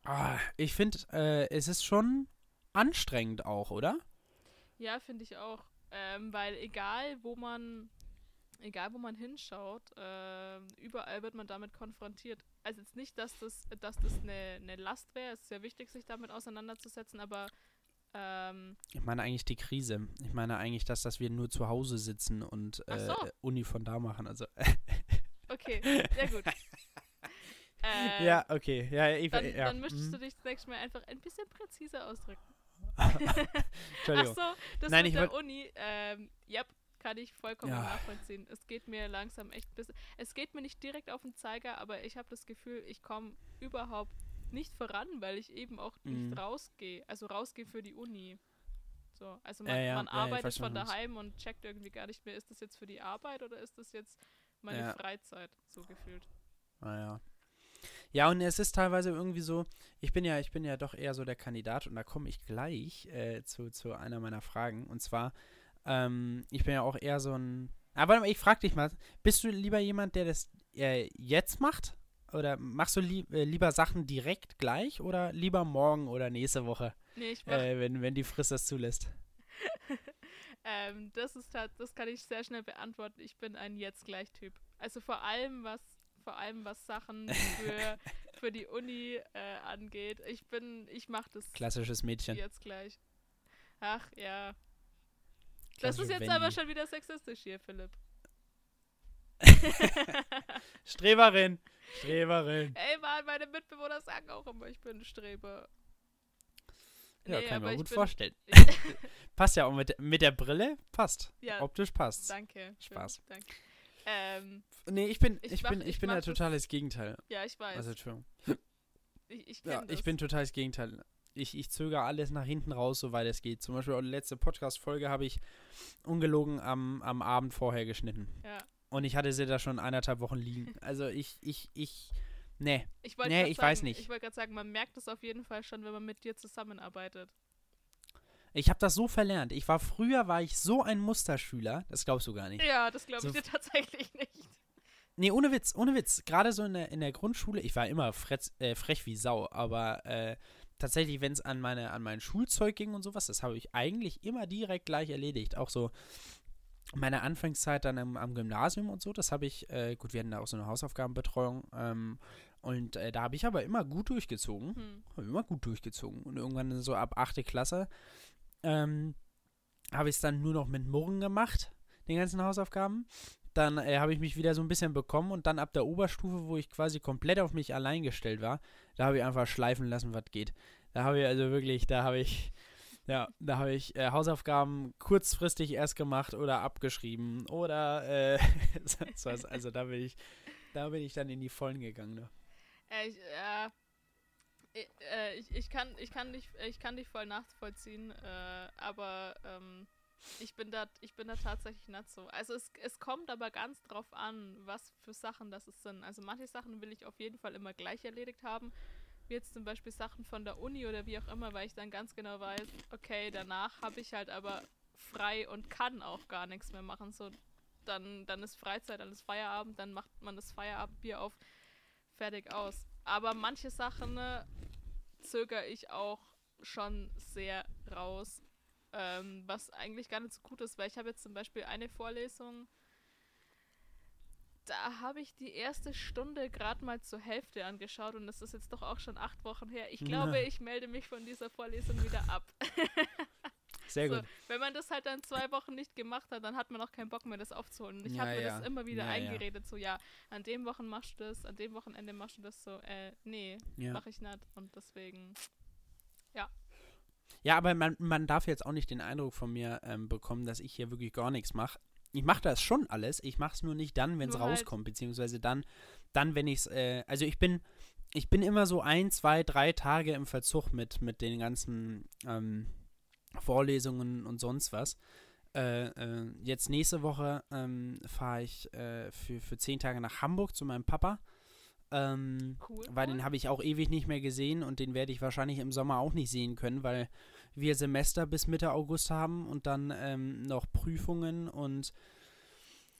ah, ich finde, äh, es ist schon anstrengend auch, oder? Ja, finde ich auch. Ähm, weil egal, wo man, egal wo man hinschaut, ähm, überall wird man damit konfrontiert. Also jetzt nicht, dass das, dass das eine, eine Last wäre. Es ist sehr wichtig, sich damit auseinanderzusetzen, aber ähm, Ich meine eigentlich die Krise. Ich meine eigentlich das, dass wir nur zu Hause sitzen und äh, so. Uni von da machen. Also okay, sehr gut. (laughs) Äh, ja, okay. Ja, ich, Dann, ja. dann müsstest mhm. du dich das nächste Mal einfach ein bisschen präziser ausdrücken. (laughs) Entschuldigung. Ach so, das Nein, mit der wollt- Uni, ähm, ja, kann ich vollkommen Ja. nachvollziehen. Es geht mir langsam echt bisschen, es geht mir nicht direkt auf den Zeiger, aber ich habe das Gefühl, ich komme überhaupt nicht voran, weil ich eben auch nicht Mhm. rausgehe, also rausgehe für die Uni. So, also man, Ja, ja, man arbeitet von daheim und checkt irgendwie gar nicht mehr, ist das jetzt für die Arbeit oder ist das jetzt meine. Freizeit, so gefühlt. Naja. Ja, und es ist teilweise irgendwie so, ich bin ja, ich bin ja doch eher so der Kandidat und da komme ich gleich äh, zu, zu einer meiner Fragen. Und zwar, ähm, ich bin ja auch eher so ein. Aber ich frage dich mal, bist du lieber jemand, der das äh, jetzt macht? Oder machst du lieb, äh, lieber Sachen direkt gleich oder lieber morgen oder nächste Woche, Nee, ich mach, äh, wenn, wenn die Frist das zulässt? (laughs) Ähm, das ist halt, das kann ich sehr schnell beantworten. Ich bin ein Jetzt-Gleich-Typ. Also vor allem was, vor allem was Sachen für, (laughs) für die Uni äh, angeht. Ich bin, ich mache das Klassisches Mädchen. jetzt gleich. Ach ja. Das ist jetzt Wendy. aber schon wieder sexistisch hier, Philipp. (laughs) Streberin! Streberin! Ey Mann, meine Mitbewohner sagen auch immer, ich bin ein Streber. Ja, Nee, kann ich mir ich gut bin- vorstellen. (laughs) (laughs) Passt ja auch mit, mit der Brille. Passt. Ja, Optisch passt. danke. Spaß. Schön, Danke. Ähm, Nee, ich bin, Ich ich, mach- bin, ich ich bin ja totales Gegenteil. ja, ich weiß. Also, Entschuldigung. ich ich Ja, das. ich bin totales Gegenteil. Ich, ich zögere alles nach hinten raus, soweit es geht. Zum Beispiel auch die letzte Podcast-Folge habe ich ungelogen am, am Abend vorher geschnitten. ja. Und ich hatte sie da schon eineinhalb Wochen liegen. (laughs) Also ich, ich, ich, nee. Ich wollte Nee, ich sagen, weiß nicht. Ich wollte gerade sagen, man merkt es auf jeden Fall schon, wenn man mit dir zusammenarbeitet. Ich habe das so verlernt. Ich war früher, war ich so ein Musterschüler, das glaubst du gar nicht. Ja, das glaube ich So dir (laughs) tatsächlich nicht. Nee, ohne Witz, ohne Witz. Gerade so in der, in der Grundschule, ich war immer fretz, äh, frech wie Sau, aber äh, tatsächlich, wenn es an, meine, an mein Schulzeug ging und sowas, das habe ich eigentlich immer direkt gleich erledigt. Auch so meine Anfangszeit dann am, am Gymnasium und so, das habe ich, äh, gut, wir hatten da auch so eine Hausaufgabenbetreuung ähm, und äh, da habe ich aber immer gut durchgezogen. Hm. Habe immer gut durchgezogen. Und irgendwann so ab 8. Klasse ähm, habe ich es dann nur noch mit Murren gemacht, den ganzen Hausaufgaben. Dann äh, habe ich mich wieder so ein bisschen bekommen und dann ab der Oberstufe, wo ich quasi komplett auf mich allein gestellt war, da habe ich einfach schleifen lassen, was geht. Da habe ich also wirklich, da habe ich, (laughs) ja, da habe ich äh, Hausaufgaben kurzfristig erst gemacht oder abgeschrieben oder äh, (laughs) sonst was. Also da bin ich, da bin ich dann in die Vollen gegangen. Ne? Äh, ich, äh, äh, ich, ich, kann, ich, kann dich, ich kann dich voll nachvollziehen, äh, aber ähm, ich, bin da, ich bin da tatsächlich nicht so. Also es, es kommt aber ganz drauf an, was für Sachen das es sind. Also manche Sachen will ich auf jeden Fall immer gleich erledigt haben. Wie jetzt zum Beispiel Sachen von der Uni oder wie auch immer, weil ich dann ganz genau weiß, okay, danach habe ich halt aber frei und kann auch gar nichts mehr machen. So, dann, dann ist Freizeit, dann ist Feierabend, dann macht man das Feierabendbier auf, fertig aus. Aber manche Sachen ne, zögere ich auch schon sehr raus, ähm, was eigentlich gar nicht so gut ist, weil ich habe jetzt zum Beispiel eine Vorlesung, da habe ich die erste Stunde gerade mal zur Hälfte angeschaut und das ist jetzt doch auch schon acht Wochen her. Ich glaube, Ja. ich melde mich von dieser Vorlesung wieder ab. (laughs) Sehr So, gut. wenn man das halt dann zwei Wochen nicht gemacht hat, dann hat man auch keinen Bock mehr, das aufzuholen. Und ich Ja, habe mir ja. das immer wieder eingeredet, so ja, an dem Wochen machst du das, an dem Wochenende machst du das so, äh, nee, mache ich nicht. Und deswegen, Ja, aber man, man darf jetzt auch nicht den Eindruck von mir ähm, bekommen, dass ich hier wirklich gar nichts mache. Ich mache das schon alles, ich mache es nur nicht dann, wenn es halt- rauskommt, beziehungsweise dann, dann wenn ich es, äh, also ich bin, ich bin immer so ein, zwei, drei Tage im Verzug mit, mit den ganzen ähm, Vorlesungen und sonst was. Äh, äh, jetzt nächste Woche ähm, fahre ich äh, für, für zehn Tage nach Hamburg zu meinem Papa. Ähm, Cool. weil den habe ich auch ewig nicht mehr gesehen und den werde ich wahrscheinlich im Sommer auch nicht sehen können, weil wir Semester bis Mitte August haben und dann ähm, noch Prüfungen und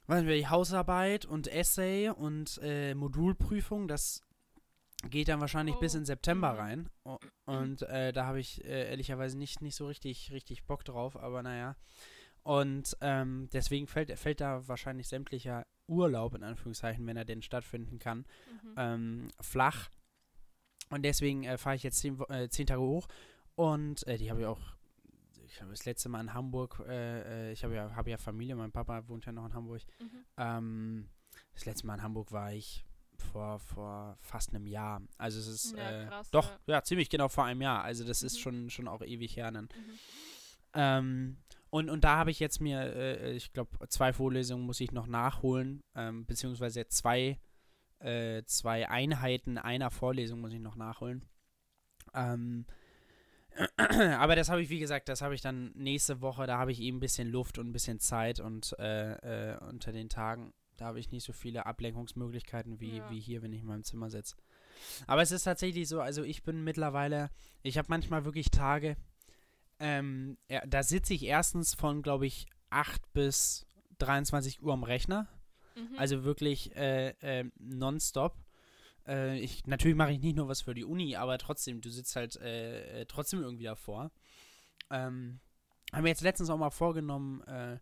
was wir die Hausarbeit und Essay und äh, Modulprüfung. Das geht dann wahrscheinlich bis Oh, in September mhm. rein und äh, da habe ich äh, ehrlicherweise nicht nicht so richtig richtig Bock drauf, aber naja. Und ähm, deswegen fällt, fällt da wahrscheinlich sämtlicher Urlaub, in Anführungszeichen, wenn er denn stattfinden kann, Mhm. ähm, flach. Und deswegen äh, fahre ich jetzt zehn, äh, zehn Tage hoch. Und äh, die habe ich auch, ich habe das letzte Mal in Hamburg, äh, äh, ich habe ja, hab ja Familie, mein Papa wohnt ja noch in Hamburg. Mhm. Ähm, das letzte Mal in Hamburg war ich vor, vor fast einem Jahr. Also es ist, Ja, äh, krass, doch, ja. ja. ziemlich genau vor einem Jahr. Also das ist Mhm. schon, schon auch ewig her dann. Mhm. Ähm, und, und da habe ich jetzt mir, äh, ich glaube, zwei Vorlesungen muss ich noch nachholen, ähm, beziehungsweise zwei, äh, zwei Einheiten einer Vorlesung muss ich noch nachholen. Ähm, (clears throat) aber das habe ich, wie gesagt, das habe ich dann nächste Woche, da habe ich eben ein bisschen Luft und ein bisschen Zeit und äh, äh, unter den Tagen, da habe ich nicht so viele Ablenkungsmöglichkeiten wie, Ja. wie hier, wenn ich in meinem Zimmer sitze. Aber es ist tatsächlich so, also ich bin mittlerweile, ich habe manchmal wirklich Tage, ähm, ja, da sitze ich erstens von, glaube ich, 8 bis 23 Uhr am Rechner. Mhm. Also wirklich äh, äh, nonstop. Äh, ich, natürlich mache ich nicht nur was für die Uni, aber trotzdem, du sitzt halt äh, äh, trotzdem irgendwie davor. Ähm, haben wir jetzt letztens auch mal vorgenommen, äh,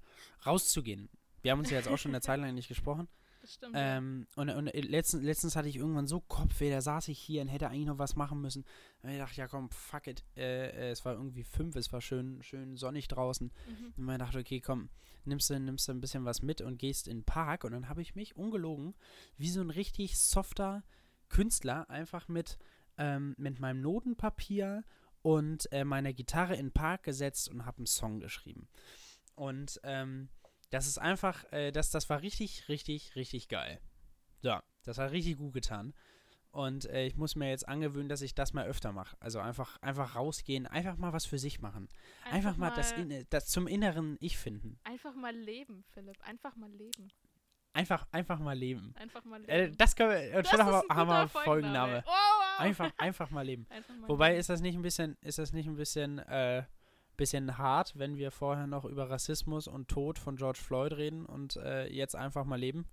rauszugehen. Wir haben uns ja jetzt auch schon eine (laughs) Zeit lang nicht gesprochen. Das stimmt. Ähm, und und äh, letztens, letztens hatte ich irgendwann so Kopfweh, da saß ich hier und hätte eigentlich noch was machen müssen. Und ich dachte, ja komm, fuck it. Äh, äh, es war irgendwie fünf, es war schön, schön sonnig draußen. Mhm. Und man dachte, okay, komm, nimmst du, nimmst du ein bisschen was mit und gehst in den Park. Und dann habe ich mich, ungelogen, wie so ein richtig softer Künstler einfach mit, ähm, mit meinem Notenpapier und äh, meiner Gitarre in den Park gesetzt und habe einen Song geschrieben. Und ähm, das ist einfach, äh, das, das war richtig, richtig, richtig geil. Ja, das hat richtig gut getan. Und äh, ich muss mir jetzt angewöhnen, dass ich das mal öfter mache. Also einfach, einfach rausgehen, einfach mal was für sich machen. Einfach, mal, das, in, das zum inneren Ich finden. Einfach mal leben, Philipp. Einfach mal leben. Einfach, einfach mal leben. Einfach mal leben. Äh, das können wir, und Das schon haben haben wir Folgenname. Oh, wow. Einfach, einfach mal leben. (laughs) Einfach mal Wobei leben. ist das nicht ein bisschen, ist das nicht ein bisschen, äh, bisschen hart, wenn wir vorher noch über Rassismus und Tod von George Floyd reden und äh, jetzt einfach mal leben?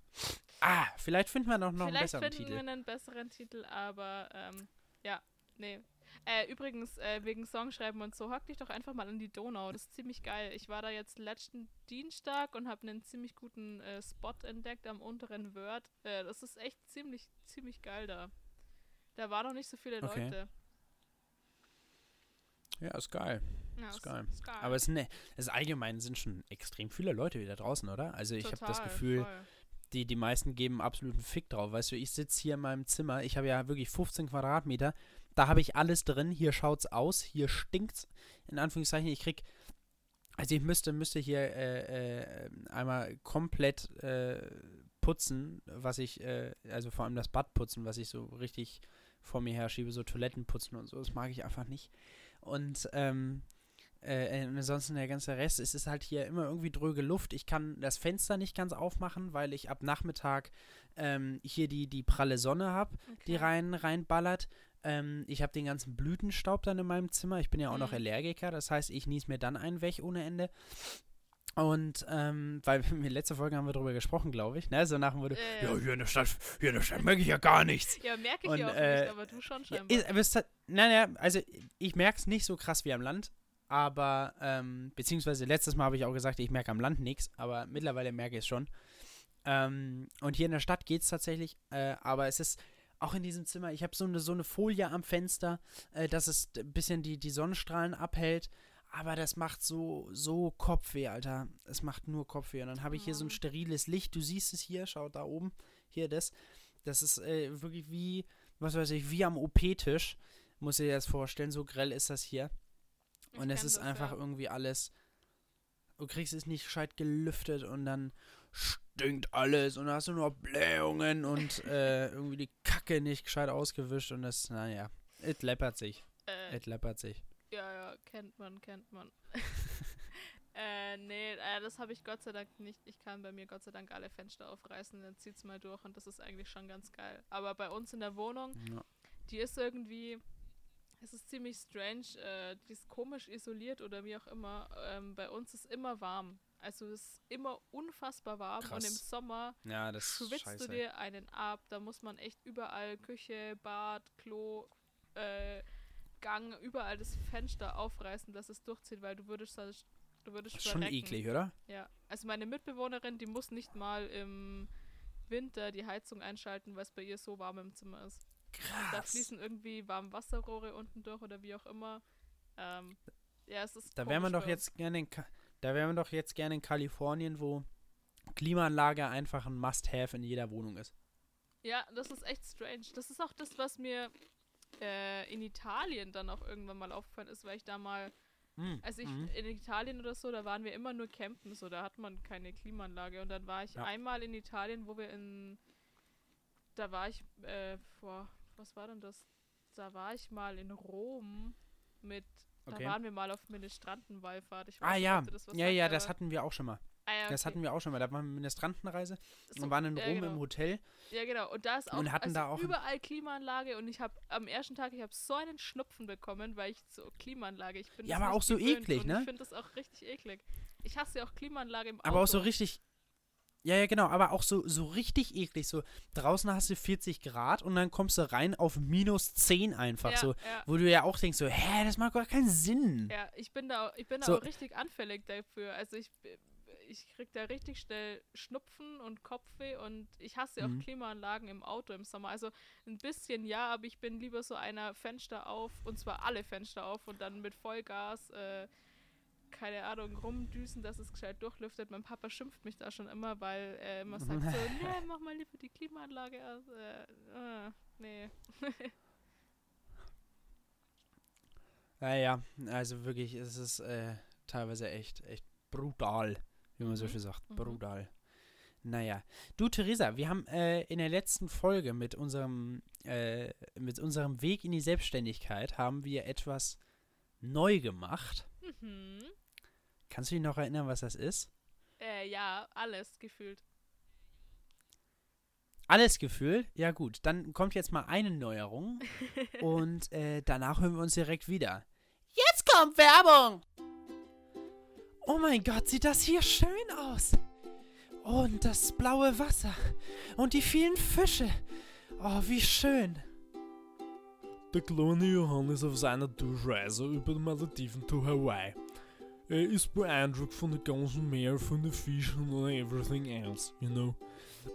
Ah, vielleicht finden wir noch, noch einen Vielleicht besseren finden Titel. wir einen besseren Titel, aber ähm, ja, nee. Äh, übrigens, äh, wegen Songschreiben und so, hock dich doch einfach mal an die Donau. Das ist ziemlich geil. Ich war da jetzt letzten Dienstag und habe einen ziemlich guten äh, Spot entdeckt am unteren Wörth. Äh, das ist echt ziemlich, ziemlich geil da. Da waren noch nicht so viele Okay. Leute. Ja, ist geil. Ja, Ist geil. Ist geil. Aber es, ne, es allgemein sind schon extrem viele Leute wieder draußen, oder? Also ich habe das Gefühl, voll. die, die meisten geben absoluten Fick drauf. Weißt du, ich sitze hier in meinem Zimmer, ich habe ja wirklich 15 Quadratmeter, da habe ich alles drin, hier schaut's aus, hier stinkt's, in Anführungszeichen, ich krieg, also ich müsste, müsste hier äh, äh, einmal komplett äh, putzen, was ich, äh, also vor allem das Bad putzen, was ich so richtig vor mir her schiebe, so Toiletten putzen und so, das mag ich einfach nicht. Und, ähm, äh, und ansonsten der ganze Rest, es ist halt hier immer irgendwie dröge Luft. Ich kann das Fenster nicht ganz aufmachen, weil ich ab Nachmittag ähm, hier die, die pralle Sonne habe, die Okay. rein reinballert. Ähm, ich habe den ganzen Blütenstaub dann in meinem Zimmer. Ich bin ja auch noch Mhm. Allergiker, das heißt, ich nies mir dann einen weg ohne Ende. Und ähm, weil (laughs) in der letzten Folge haben wir darüber gesprochen, glaube ich, ne? So nach dem Motto, Äh. ja, hier in der Stadt, hier in der Stadt merke ich ja gar nichts. Ja, merke ich Und, ja auch äh, nicht, aber du schon scheinbar. ist, ist, nein, nein, also ich merke es nicht so krass wie am Land, aber, ähm, beziehungsweise letztes Mal habe ich auch gesagt, ich merke am Land nichts, aber mittlerweile merke ich es schon. Ähm, und hier in der Stadt geht es tatsächlich, äh, aber es ist auch in diesem Zimmer, ich habe so eine, so eine Folie am Fenster, äh, dass es ein bisschen die, die Sonnenstrahlen abhält. Aber das macht so, so Kopfweh, Alter. Es macht nur Kopfweh. Und dann habe ich hier so ein Mann. steriles Licht. Du siehst es hier, schau da oben. Hier das. Das ist äh, wirklich wie, was weiß ich, wie am OP-Tisch. Muss ich dir das vorstellen. So grell ist das hier. Und es ist das, einfach ja. irgendwie alles. Du kriegst es nicht gescheit gelüftet und dann stinkt alles und dann hast du nur Blähungen und (laughs) äh, irgendwie die Kacke nicht gescheit ausgewischt und das, naja, es läppert sich. Äh, Es läppert sich. Ja, ja, kennt man, kennt man. (laughs) Äh, nee, äh, das habe ich Gott sei Dank nicht. Ich kann bei mir Gott sei Dank alle Fenster aufreißen, dann zieht's mal durch und das ist eigentlich schon ganz geil. Aber bei uns in der Wohnung, Ja. die ist irgendwie, es ist ziemlich strange, äh, die ist komisch isoliert oder wie auch immer. Ähm, bei uns ist immer warm. Also es ist immer unfassbar warm und im Krass. Sommer Ja, schwitzt scheiße. du dir einen ab. Da muss man echt überall Küche, Bad, Klo, äh, Gang, überall das Fenster aufreißen, dass es durchzieht, weil du würdest sonst- du würdest Das ist schon eklig, oder? Ja, also meine Mitbewohnerin, die muss nicht mal im Winter die Heizung einschalten, weil es bei ihr so warm im Zimmer ist. Da Krass. fließen irgendwie warme Wasserrohre unten durch oder wie auch immer. Ähm, ja, es ist Da wäre man doch jetzt gerne in Ka da wäre man doch jetzt gerne in Kalifornien, wo Klimaanlage einfach ein Must-have in jeder Wohnung ist. Ja, das ist echt strange. Das ist auch das, was mir äh, in Italien dann auch irgendwann mal aufgefallen ist, weil ich da mal, Mhm. also ich in Italien oder so, da waren wir immer nur campen, so da hat man keine Klimaanlage und dann war ich Ja. einmal in Italien, wo wir in, da war ich äh, vor, was war denn das? Da war ich mal in Rom mit, Okay. da waren wir mal auf Ministrantenwallfahrt. Ich Ah nicht, ja, dir das ja, ja, das hatten wir auch schon mal. Ah, ja, Das okay. hatten wir auch schon mal. Da waren wir mit einer Strandenreise So, und waren in ja, Rom genau. im Hotel. Ja, genau. Und da ist auch, Und hatten also da auch überall Klimaanlage und ich habe am ersten Tag, ich habe so einen Schnupfen bekommen, weil ich so Klimaanlage, ich bin Ja, das aber auch so eklig, ne? Ich finde das auch richtig eklig. Ich hasse ja auch Klimaanlage im Auto. Aber auch so richtig. Ja, ja, genau, aber auch so, so richtig eklig. So, draußen hast du 40 Grad und dann kommst du rein auf minus 10 einfach. ja, So, ja, wo du ja auch denkst, so, hä, das macht gar keinen Sinn. ja, ich bin da, ich bin da So. auch richtig anfällig dafür. Also ich, ich krieg da richtig schnell Schnupfen und Kopfweh und ich hasse Mhm. auch Klimaanlagen im Auto im Sommer. Also ein bisschen ja, aber ich bin lieber so einer Fenster auf und zwar alle Fenster auf und dann mit Vollgas, äh, keine Ahnung, rumdüsen, dass es gescheit durchlüftet. Mein Papa schimpft mich da schon immer, weil er immer (laughs) sagt so, nee, mach mal lieber die Klimaanlage aus. Äh, äh, nee. (laughs) Naja, also wirklich, es ist äh, teilweise echt, echt brutal, wie man so Mhm, schön sagt. mhm. Brutal. Naja. Du, Theresa, wir haben äh, in der letzten Folge mit unserem, äh, mit unserem Weg in die Selbstständigkeit haben wir etwas neu gemacht. Mhm. Kannst du dich noch erinnern, was das ist? Äh, ja, alles gefühlt. Alles gefühlt? Ja gut, dann kommt jetzt mal eine Neuerung (laughs) und äh, danach hören wir uns direkt wieder. Jetzt kommt Werbung! Oh mein Gott, sieht das hier schön aus! Und das blaue Wasser und die vielen Fische. Oh, wie schön. Der kleine Johannes auf seiner Durchreise über die Malediven to Hawaii. Er ist beeindruckt von der ganzen Meer, von den Fischen und everything else, you know.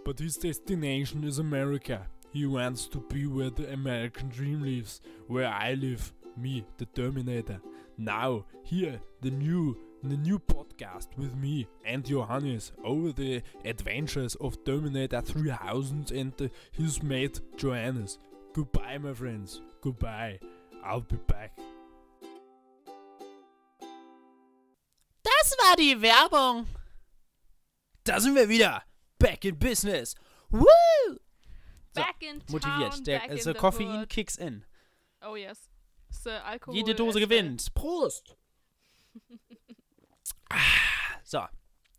But his destination is America. He wants to be where the American dream lives, where I live, me, the Terminator. Now, here, the new, the new podcast with me and Johannes over the adventures of Terminator 3000 and his mate Johannes. Goodbye, my friends. Goodbye. I'll be back. Das war die Werbung. Da sind wir wieder. Back in business. Woo! So, Back in town, Motiviert. Der back in so the Koffein kicks in. Oh yes. So, Jede Dose gewinnt. Prost. (laughs) ah, so.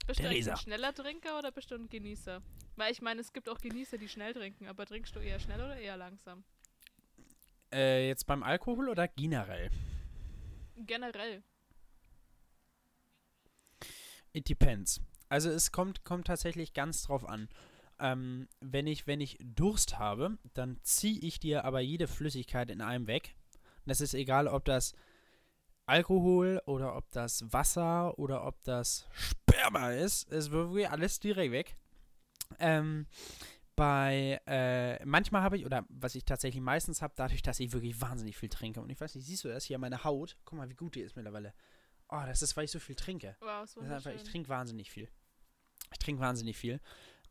Bist du Theresa. ein schneller Trinker oder bist du ein Genießer? Weil ich meine, es gibt auch Genießer, die schnell trinken, aber trinkst du eher schnell oder eher langsam? Äh, jetzt beim Alkohol oder generell? Generell. It depends. Also es kommt, kommt tatsächlich ganz drauf an. Ähm, wenn, ich, wenn ich Durst habe, dann ziehe ich dir aber jede Flüssigkeit in einem weg. Das ist egal, ob das Alkohol oder ob das Wasser oder ob das Sperma ist. Es wird wirklich alles direkt weg. Ähm, bei, äh, manchmal habe ich, oder was ich tatsächlich meistens habe, dadurch, dass ich wirklich wahnsinnig viel trinke. Und ich weiß nicht, siehst du das hier, meine Haut? Guck mal, wie gut die ist mittlerweile. Oh, das ist, weil ich so viel trinke. Wow, ist Das ist einfach, ich trinke wahnsinnig viel. Ich trinke wahnsinnig viel.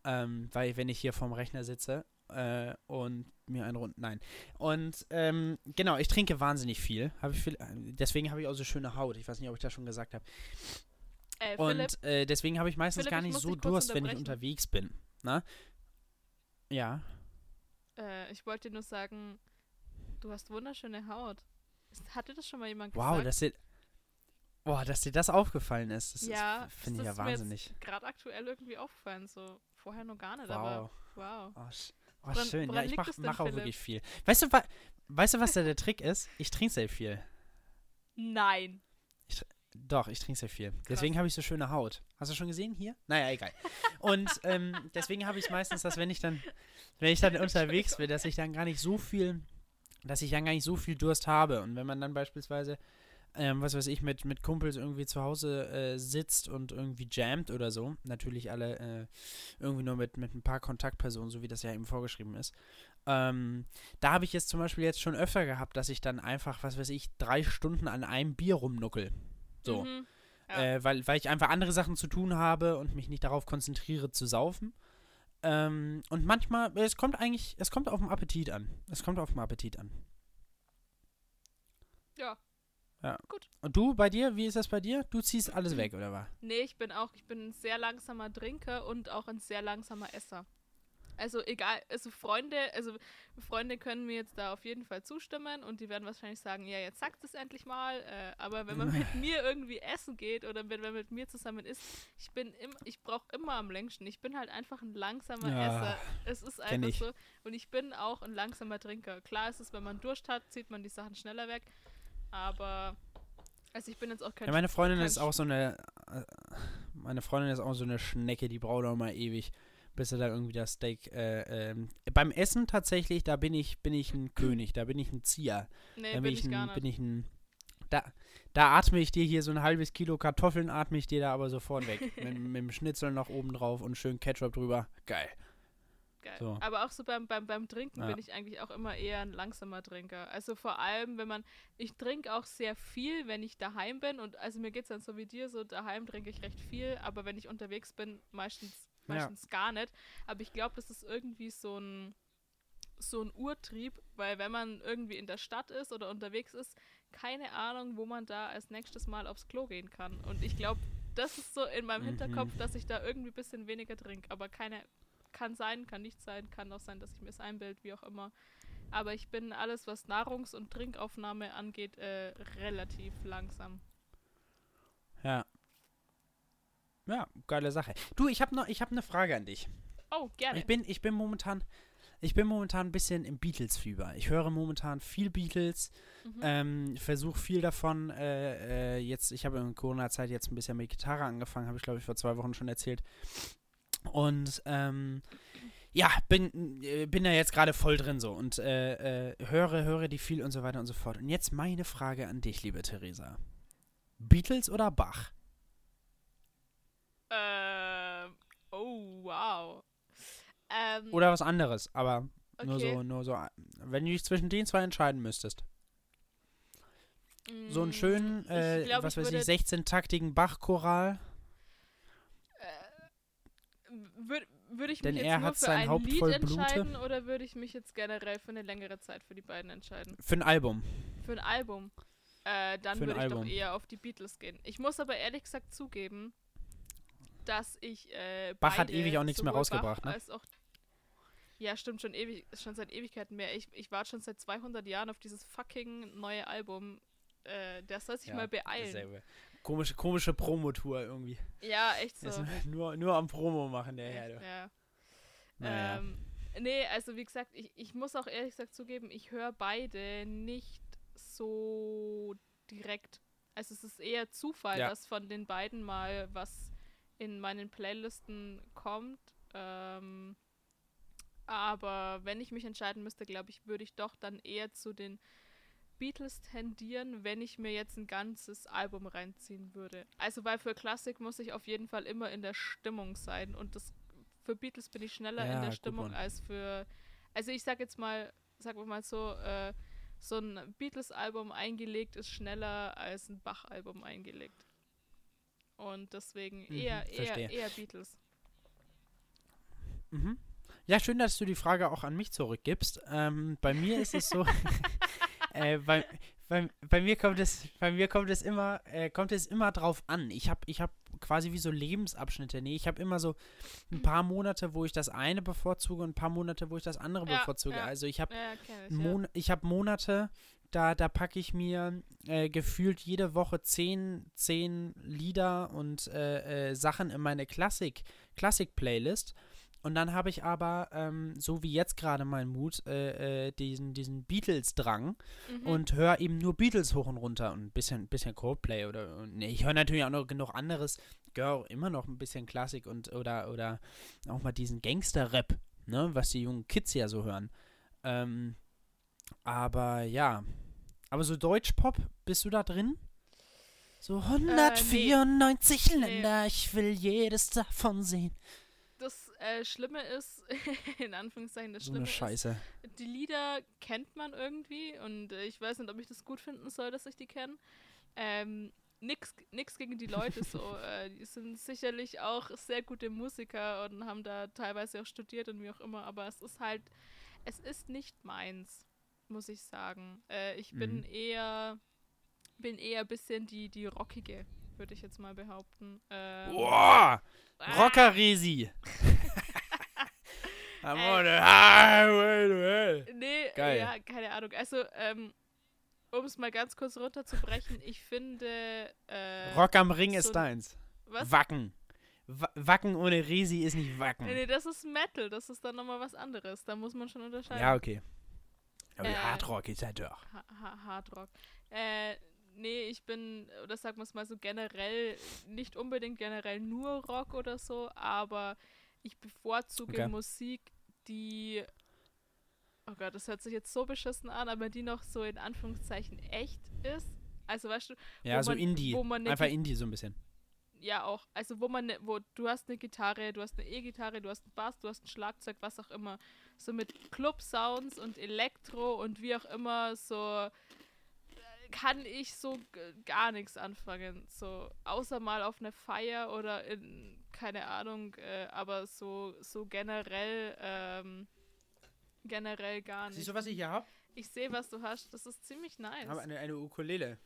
Ähm, weil wenn ich hier vorm Rechner sitze äh, und mir einen Rund. Nein. Und ähm, genau, ich trinke wahnsinnig viel. Hab ich viel deswegen habe ich auch so schöne Haut. Ich weiß nicht, ob ich das schon gesagt habe. Äh, Und äh, deswegen habe ich meistens Philipp, gar ich nicht so Durst, wenn ich unterwegs bin. Na? Ja. äh, ich wollte dir nur sagen, du hast wunderschöne Haut. Ist- Hatte das schon mal jemand Wow, gesagt? das sind. Boah, dass dir das aufgefallen ist, das Ja, ist- finde ich ja ist wahnsinnig. Gerade aktuell irgendwie aufgefallen, so vorher noch gar nicht, Wow. aber wow. Oh, oh Woran- schön. woran ja, ich mache mach auch Philipp? wirklich viel. Weißt du, wa weißt du, was da der Trick ist? Ich trinke sehr viel. Nein. Doch, ich trinke sehr viel. Deswegen habe ich so schöne Haut. Hast du schon gesehen hier? Naja, egal. Und ähm, deswegen habe ich meistens, dass wenn ich dann, wenn ich dann unterwegs bin, dass ich dann gar nicht so viel, dass ich dann gar nicht so viel Durst habe. Und wenn man dann beispielsweise, ähm, was weiß ich, mit, mit Kumpels irgendwie zu Hause äh, sitzt und irgendwie jammt oder so, natürlich alle äh, irgendwie nur mit, mit ein paar Kontaktpersonen, so wie das ja eben vorgeschrieben ist. Ähm, da habe ich es zum Beispiel jetzt schon öfter gehabt, dass ich dann einfach, was weiß ich, drei Stunden an einem Bier rumnuckel. So. Mhm. Ja. Äh, weil, weil ich einfach andere Sachen zu tun habe und mich nicht darauf konzentriere zu saufen. Ähm, und manchmal, es kommt eigentlich, es kommt auf den Appetit an. Es kommt auf den Appetit an. Ja. Ja. Gut. Und du, bei dir, wie ist das bei dir? Du ziehst alles weg, oder was? Nee, ich bin auch, ich bin ein sehr langsamer Trinker und auch ein sehr langsamer Esser. Also egal, also Freunde, also Freunde können mir jetzt da auf jeden Fall zustimmen und die werden wahrscheinlich sagen, ja, jetzt sagt es endlich mal. Äh, aber wenn man mit (laughs) mir irgendwie essen geht oder wenn man mit mir zusammen isst, ich bin im, ich brauche immer am längsten. Ich bin halt einfach ein langsamer Ja, Esser. Es ist einfach so. Und ich bin auch ein langsamer Trinker. Klar ist es, wenn man Durst hat, zieht man die Sachen schneller weg. Aber also ich bin jetzt auch kein Ja, meine Freundin ist auch so eine, äh, meine Freundin ist auch so eine Schnecke, die braucht auch mal ewig, bis sie da irgendwie das Steak, äh, ähm, beim Essen tatsächlich, da bin ich, bin ich ein (clears throat) König, da bin ich ein Zieher. Nee, Da bin, bin ich ich gar ein, nicht. bin ich ein, da, da atme ich dir hier so ein halbes Kilo Kartoffeln, atme ich dir da aber sofort weg. (laughs) mit, mit dem Schnitzel noch oben drauf und schön Ketchup drüber. Geil. Geil. So. Aber auch so beim, beim, beim Trinken Ja. bin ich eigentlich auch immer eher ein langsamer Trinker. Also vor allem, wenn man, ich trinke auch sehr viel, wenn ich daheim bin und also mir geht es dann so wie dir, so daheim trinke ich recht viel, aber wenn ich unterwegs bin, meistens, Ja. meistens gar nicht. Aber ich glaube, das ist irgendwie so ein, so ein Urtrieb, weil wenn man irgendwie in der Stadt ist oder unterwegs ist, keine Ahnung, wo man da als nächstes Mal aufs Klo gehen kann. Und ich glaube, das ist so in meinem Mhm. Hinterkopf, dass ich da irgendwie ein bisschen weniger trinke. Aber keine, kann sein, kann nicht sein, kann auch sein, dass ich mir es einbild, wie auch immer. Aber ich bin alles, was Nahrungs- und Trinkaufnahme angeht, äh, relativ langsam. Ja. Ja, geile Sache. Du, ich habe noch, ich habe eine Frage an dich. Oh, gerne. Ich bin, ich bin momentan, ich bin momentan ein bisschen im Beatles-Fieber. Ich höre momentan viel Beatles, Mhm. ähm, versuche viel davon. Äh, äh, jetzt, ich habe in Corona-Zeit jetzt ein bisschen mit Gitarre angefangen, habe ich glaube ich vor zwei Wochen schon erzählt. Und ähm, ja, bin, äh, bin da jetzt gerade voll drin so und äh, äh, höre, höre die viel und so weiter und so fort. Und jetzt meine Frage an dich, liebe Theresa. Beatles oder Bach? ähm, oh, wow. Ähm, Oder was anderes, aber nur okay. so, nur so, wenn du dich zwischen den zwei entscheiden müsstest. So einen Mm, schönen, äh, glaub, was ich weiß ich, 16-taktigen Bach-Choral. Würde würd ich Denn mich er jetzt nur hat für sein ein Lied Blute. entscheiden oder würde ich mich jetzt generell für eine längere Zeit für die beiden entscheiden? Für ein Album. Für ein Album. Äh, dann würde ich doch Album. eher auf die Beatles gehen. Ich muss aber ehrlich gesagt zugeben, dass ich äh, Bach hat ewig auch nichts mehr rausgebracht, Bach ne? Als auch, ja, stimmt, schon ewig, schon seit Ewigkeiten mehr. Ich, ich warte schon seit 200 Jahren auf dieses fucking neue Album. Äh, der soll sich mal beeilen. Dasselbe. Komische, komische Promotour irgendwie. Ja, echt so. Ist nur, nur am Promo machen, der Herr. du. ja. Naja. Ähm, nee, also wie gesagt, ich, ich muss auch ehrlich gesagt zugeben, ich höre beide nicht so direkt. Also es ist eher Zufall, Ja. dass von den beiden mal was in meinen Playlisten kommt. Ähm, aber wenn ich mich entscheiden müsste, glaube ich, würde ich doch dann eher zu den Beatles tendieren, wenn ich mir jetzt ein ganzes Album reinziehen würde. Also weil für Klassik muss ich auf jeden Fall immer in der Stimmung sein und das für Beatles bin ich schneller Ja, in der Stimmung Mann. als für also ich sag jetzt mal, sagen wir mal so, äh, so ein Beatles-Album eingelegt ist schneller als ein Bach-Album eingelegt. Und deswegen Mhm, eher, eher, verstehe. eher Beatles. Mhm. Ja, schön, dass du die Frage auch an mich zurückgibst. Ähm, bei mir ist es so, (laughs) (laughs) äh, bei, bei, bei mir kommt es, bei mir kommt es immer, äh, kommt es immer drauf an. Ich habe, ich habe quasi wie so Lebensabschnitte. Nee, ich habe immer so ein paar Monate, wo ich das eine bevorzuge und ein paar Monate, wo ich das andere Ja, bevorzuge. ja. Also ich habe Ja. Mon ich habe Monate, Da, da packe ich mir äh, gefühlt jede Woche zehn, zehn Lieder und äh, äh, Sachen in meine Klassik, Klassik-Playlist. Und dann habe ich aber, ähm, so wie jetzt gerade mein Mut, äh, äh, diesen, diesen Beatles-Drang Mhm. und höre eben nur Beatles hoch und runter und ein bisschen, bisschen Coldplay oder nee, ich höre natürlich auch noch genug anderes, auch immer noch ein bisschen Klassik und oder oder auch mal diesen Gangster-Rap, ne, was die jungen Kids ja so hören. Ähm, aber ja, aber so Deutschpop, bist du da drin? So 194 Nee. Länder, ich will jedes davon sehen. Äh, Schlimme ist, (laughs) in Anführungszeichen, das So Schlimme Scheiße. ist, die Lieder kennt man irgendwie und äh, ich weiß nicht, ob ich das gut finden soll, dass ich die kenne. Ähm, nix, nix gegen die Leute so. (laughs) äh, die sind sicherlich auch sehr gute Musiker und haben da teilweise auch studiert und wie auch immer, aber es ist halt, es ist nicht meins, muss ich sagen. Äh, ich bin Mhm. eher, bin eher ein bisschen die, die rockige, würde ich jetzt mal behaupten. Ähm, Boah! Ah, Rockeresi! I'm on the highway. Nee, Geil. ja, keine Ahnung. Also, ähm, um es mal ganz kurz runterzubrechen, ich finde. Äh, Rock am Ring so ist ein- deins. Was? Wacken. Wa Wacken ohne Resi ist nicht Wacken. Nee, nee, das ist Metal, das ist dann nochmal was anderes. Da muss man schon unterscheiden. Ja, okay. Aber Äh, Hardrock ist ja doch. Ha ha Hardrock. Äh, nee, ich bin, oder sagen wir es mal so generell, nicht unbedingt generell nur Rock oder so, aber ich bevorzuge Okay. Musik, die, oh Gott, das hört sich jetzt so beschissen an, aber die noch so in Anführungszeichen echt ist. Also weißt du, Ja, wo so man- Indie. ne Einfach Indie so ein bisschen. ja auch, also wo man, ne, wo du hast eine Gitarre, du hast eine E-Gitarre, du hast einen Bass, du hast ein Schlagzeug, was auch immer, so mit Club-Sounds und Elektro und wie auch immer, so kann ich so gar nichts anfangen, so außer mal auf eine Feier oder in, keine Ahnung, äh, aber so, so generell, ähm, generell gar nicht. Siehst du, was ich hier habe? Ich sehe, was du hast, das ist ziemlich nice. Ich habe eine, eine Ukulele.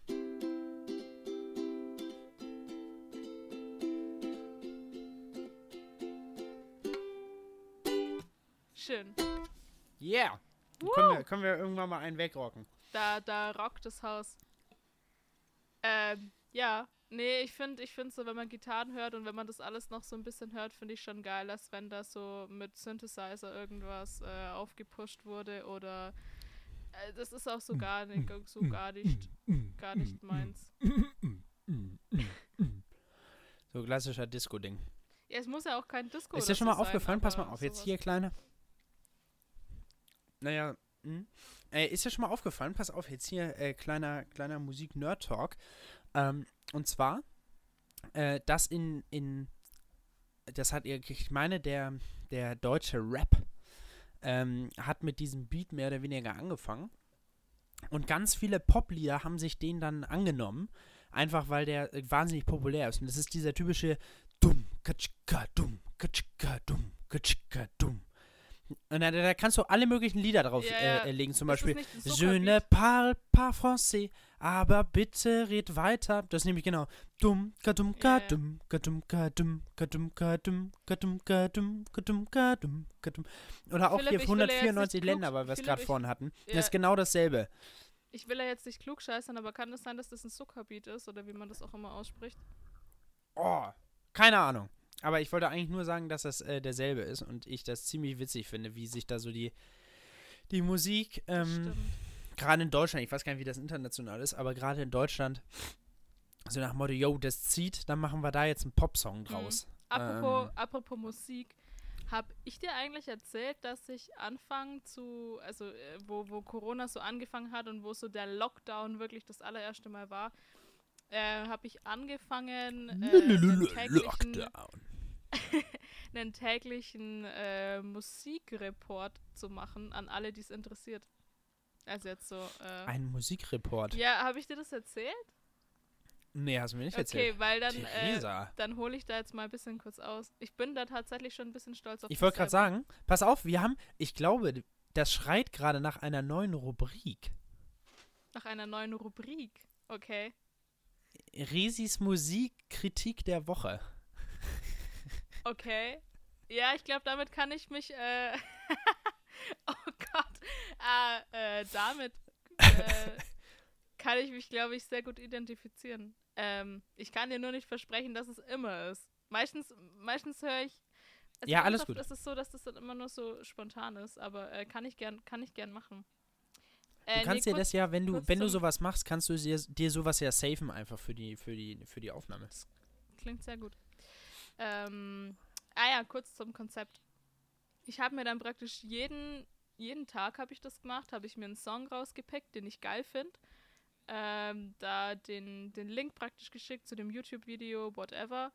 Schön. Yeah! Können wir, können wir irgendwann mal einen wegrocken. Da, da rockt das Haus. Ähm, ja. Nee, ich finde ich find so, wenn man Gitarren hört und wenn man das alles noch so ein bisschen hört, finde ich schon geil, als wenn da so mit Synthesizer irgendwas äh, aufgepusht wurde oder äh, das ist auch so gar nicht, so gar nicht, gar nicht meins. So klassischer Disco-Ding. Ja, es muss ja auch kein Disco Ist oder dir schon mal sein, aufgefallen? Pass mal auf, jetzt hier, Kleine. Naja, hm. äh, ist dir schon mal aufgefallen? Pass auf, jetzt hier, äh, kleiner, kleiner Musik-Nerd-Talk. Ähm, und zwar, äh, das in, in, das hat, ihr- ich meine, der, der deutsche Rap ähm, hat mit diesem Beat mehr oder weniger angefangen. Und ganz viele Poplieder haben sich den dann angenommen, einfach weil der äh, wahnsinnig populär ist. Und das ist dieser typische Dumm, katschka, dumm, katschka, dumm, katschka, dumm. Und da, da kannst du alle möglichen Lieder drauf Ja, äh, äh, legen, zum das Beispiel Je ne parle pas français, aber bitte red weiter. Das ist nämlich genau. Dumm, kadum, kadum, kadum, kadum, kadum, kadum, kadum, kadum, kadum, kadum, kadum. Oder auch Philipp, hier ich will ja jetzt 194 nicht Länder, weil wir es gerade ich- vorhin hatten. Ja. Das ist genau dasselbe. Ich will ja jetzt nicht klugscheißern, aber kann es sein, dass das ein Zuckerbeat ist oder wie man das auch immer ausspricht? Oh, keine Ahnung. Aber ich wollte eigentlich nur sagen, dass das äh, derselbe ist und ich das ziemlich witzig finde, wie sich da so die, die Musik, ähm, gerade in Deutschland, ich weiß gar nicht, wie das international ist, aber gerade in Deutschland, so nach dem Motto, yo, das zieht, dann machen wir da jetzt einen Popsong draus. Apropos, Ähm. apropos Musik, habe ich dir eigentlich erzählt, dass ich Anfang zu, also äh, wo, wo Corona so angefangen hat und wo so der Lockdown wirklich das allererste Mal war, äh, habe ich angefangen, äh, Lockdown. (laughs) einen täglichen äh, Musikreport zu machen an alle, die es interessiert. Also jetzt so. Äh, Ein Musikreport. ja, habe ich dir das erzählt? Nee, hast du mir nicht Okay, erzählt. weil dann, äh, dann hole ich da jetzt mal ein bisschen kurz aus. Ich bin da tatsächlich schon ein bisschen stolz auf ich wollte gerade sagen, pass auf, wir haben, ich glaube, das schreit gerade nach einer neuen Rubrik. Nach einer neuen Rubrik. Okay. Resis Musikkritik der Woche. Okay. Ja, ich glaube, damit kann ich mich. Äh (laughs) oh Gott. Ah, äh, damit. Äh, kann ich mich, glaube ich, sehr gut identifizieren. Ähm, ich kann dir nur nicht versprechen, dass es immer ist. Meistens, meistens höre ich. Also Ja, alles gut. ist es so, dass das dann immer nur so spontan ist, aber äh, kann ich gern, kann ich gern machen. Du Äh, kannst nee, dir das ja, wenn du, wenn du sowas machst, kannst du dir, dir sowas ja safen einfach für die, für die, für die Aufnahme. Klingt sehr gut. Ähm, ah ja, kurz zum Konzept. Ich habe mir dann praktisch jeden, jeden Tag habe ich das gemacht, habe ich mir einen Song rausgepickt, den ich geil finde. Ähm, da den, den Link praktisch geschickt zu dem YouTube-Video, whatever.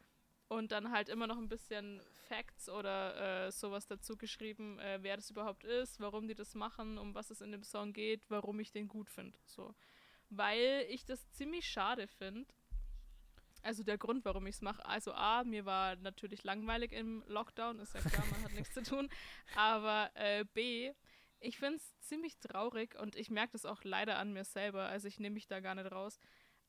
Und dann halt immer noch ein bisschen Facts oder äh, sowas dazu geschrieben, äh, wer das überhaupt ist, warum die das machen, um was es in dem Song geht, warum ich den gut finde. So. Weil ich das ziemlich schade finde, also der Grund, warum ich es mache. Also A, mir war natürlich langweilig im Lockdown, ist ja klar, man hat nichts zu tun. Aber äh, B, ich finde es ziemlich traurig und ich merke das auch leider an mir selber. Also ich nehme mich da gar nicht raus.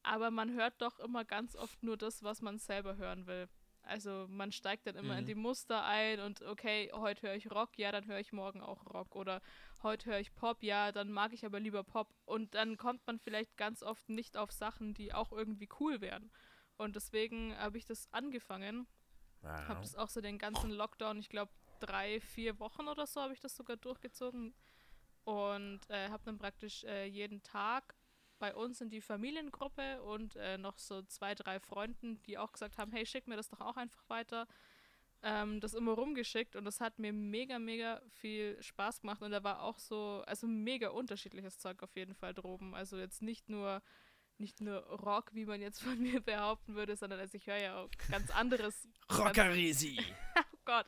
Aber man hört doch immer ganz oft nur das, was man selber hören will. Also man steigt dann immer in Mhm. die Muster ein und okay, heute höre ich Rock, ja, dann höre ich morgen auch Rock. Oder heute höre ich Pop, ja, dann mag ich aber lieber Pop. Und dann kommt man vielleicht ganz oft nicht auf Sachen, die auch irgendwie cool wären. Und deswegen habe ich das angefangen. Habe das auch so den ganzen Lockdown, ich glaube drei, vier Wochen oder so habe ich das sogar durchgezogen. Und äh, habe dann praktisch äh, jeden Tag bei uns in die Familiengruppe und äh, noch so zwei, drei Freunden, die auch gesagt haben, hey, schick mir das doch auch einfach weiter, ähm, das immer rumgeschickt und das hat mir mega, mega viel Spaß gemacht und da war auch so, also mega unterschiedliches Zeug auf jeden Fall droben. Also jetzt nicht nur nicht nur Rock, wie man jetzt von (laughs) mir behaupten würde, sondern also ich höre ja auch ganz anderes (laughs) Rockerisi! (laughs) oh Gott.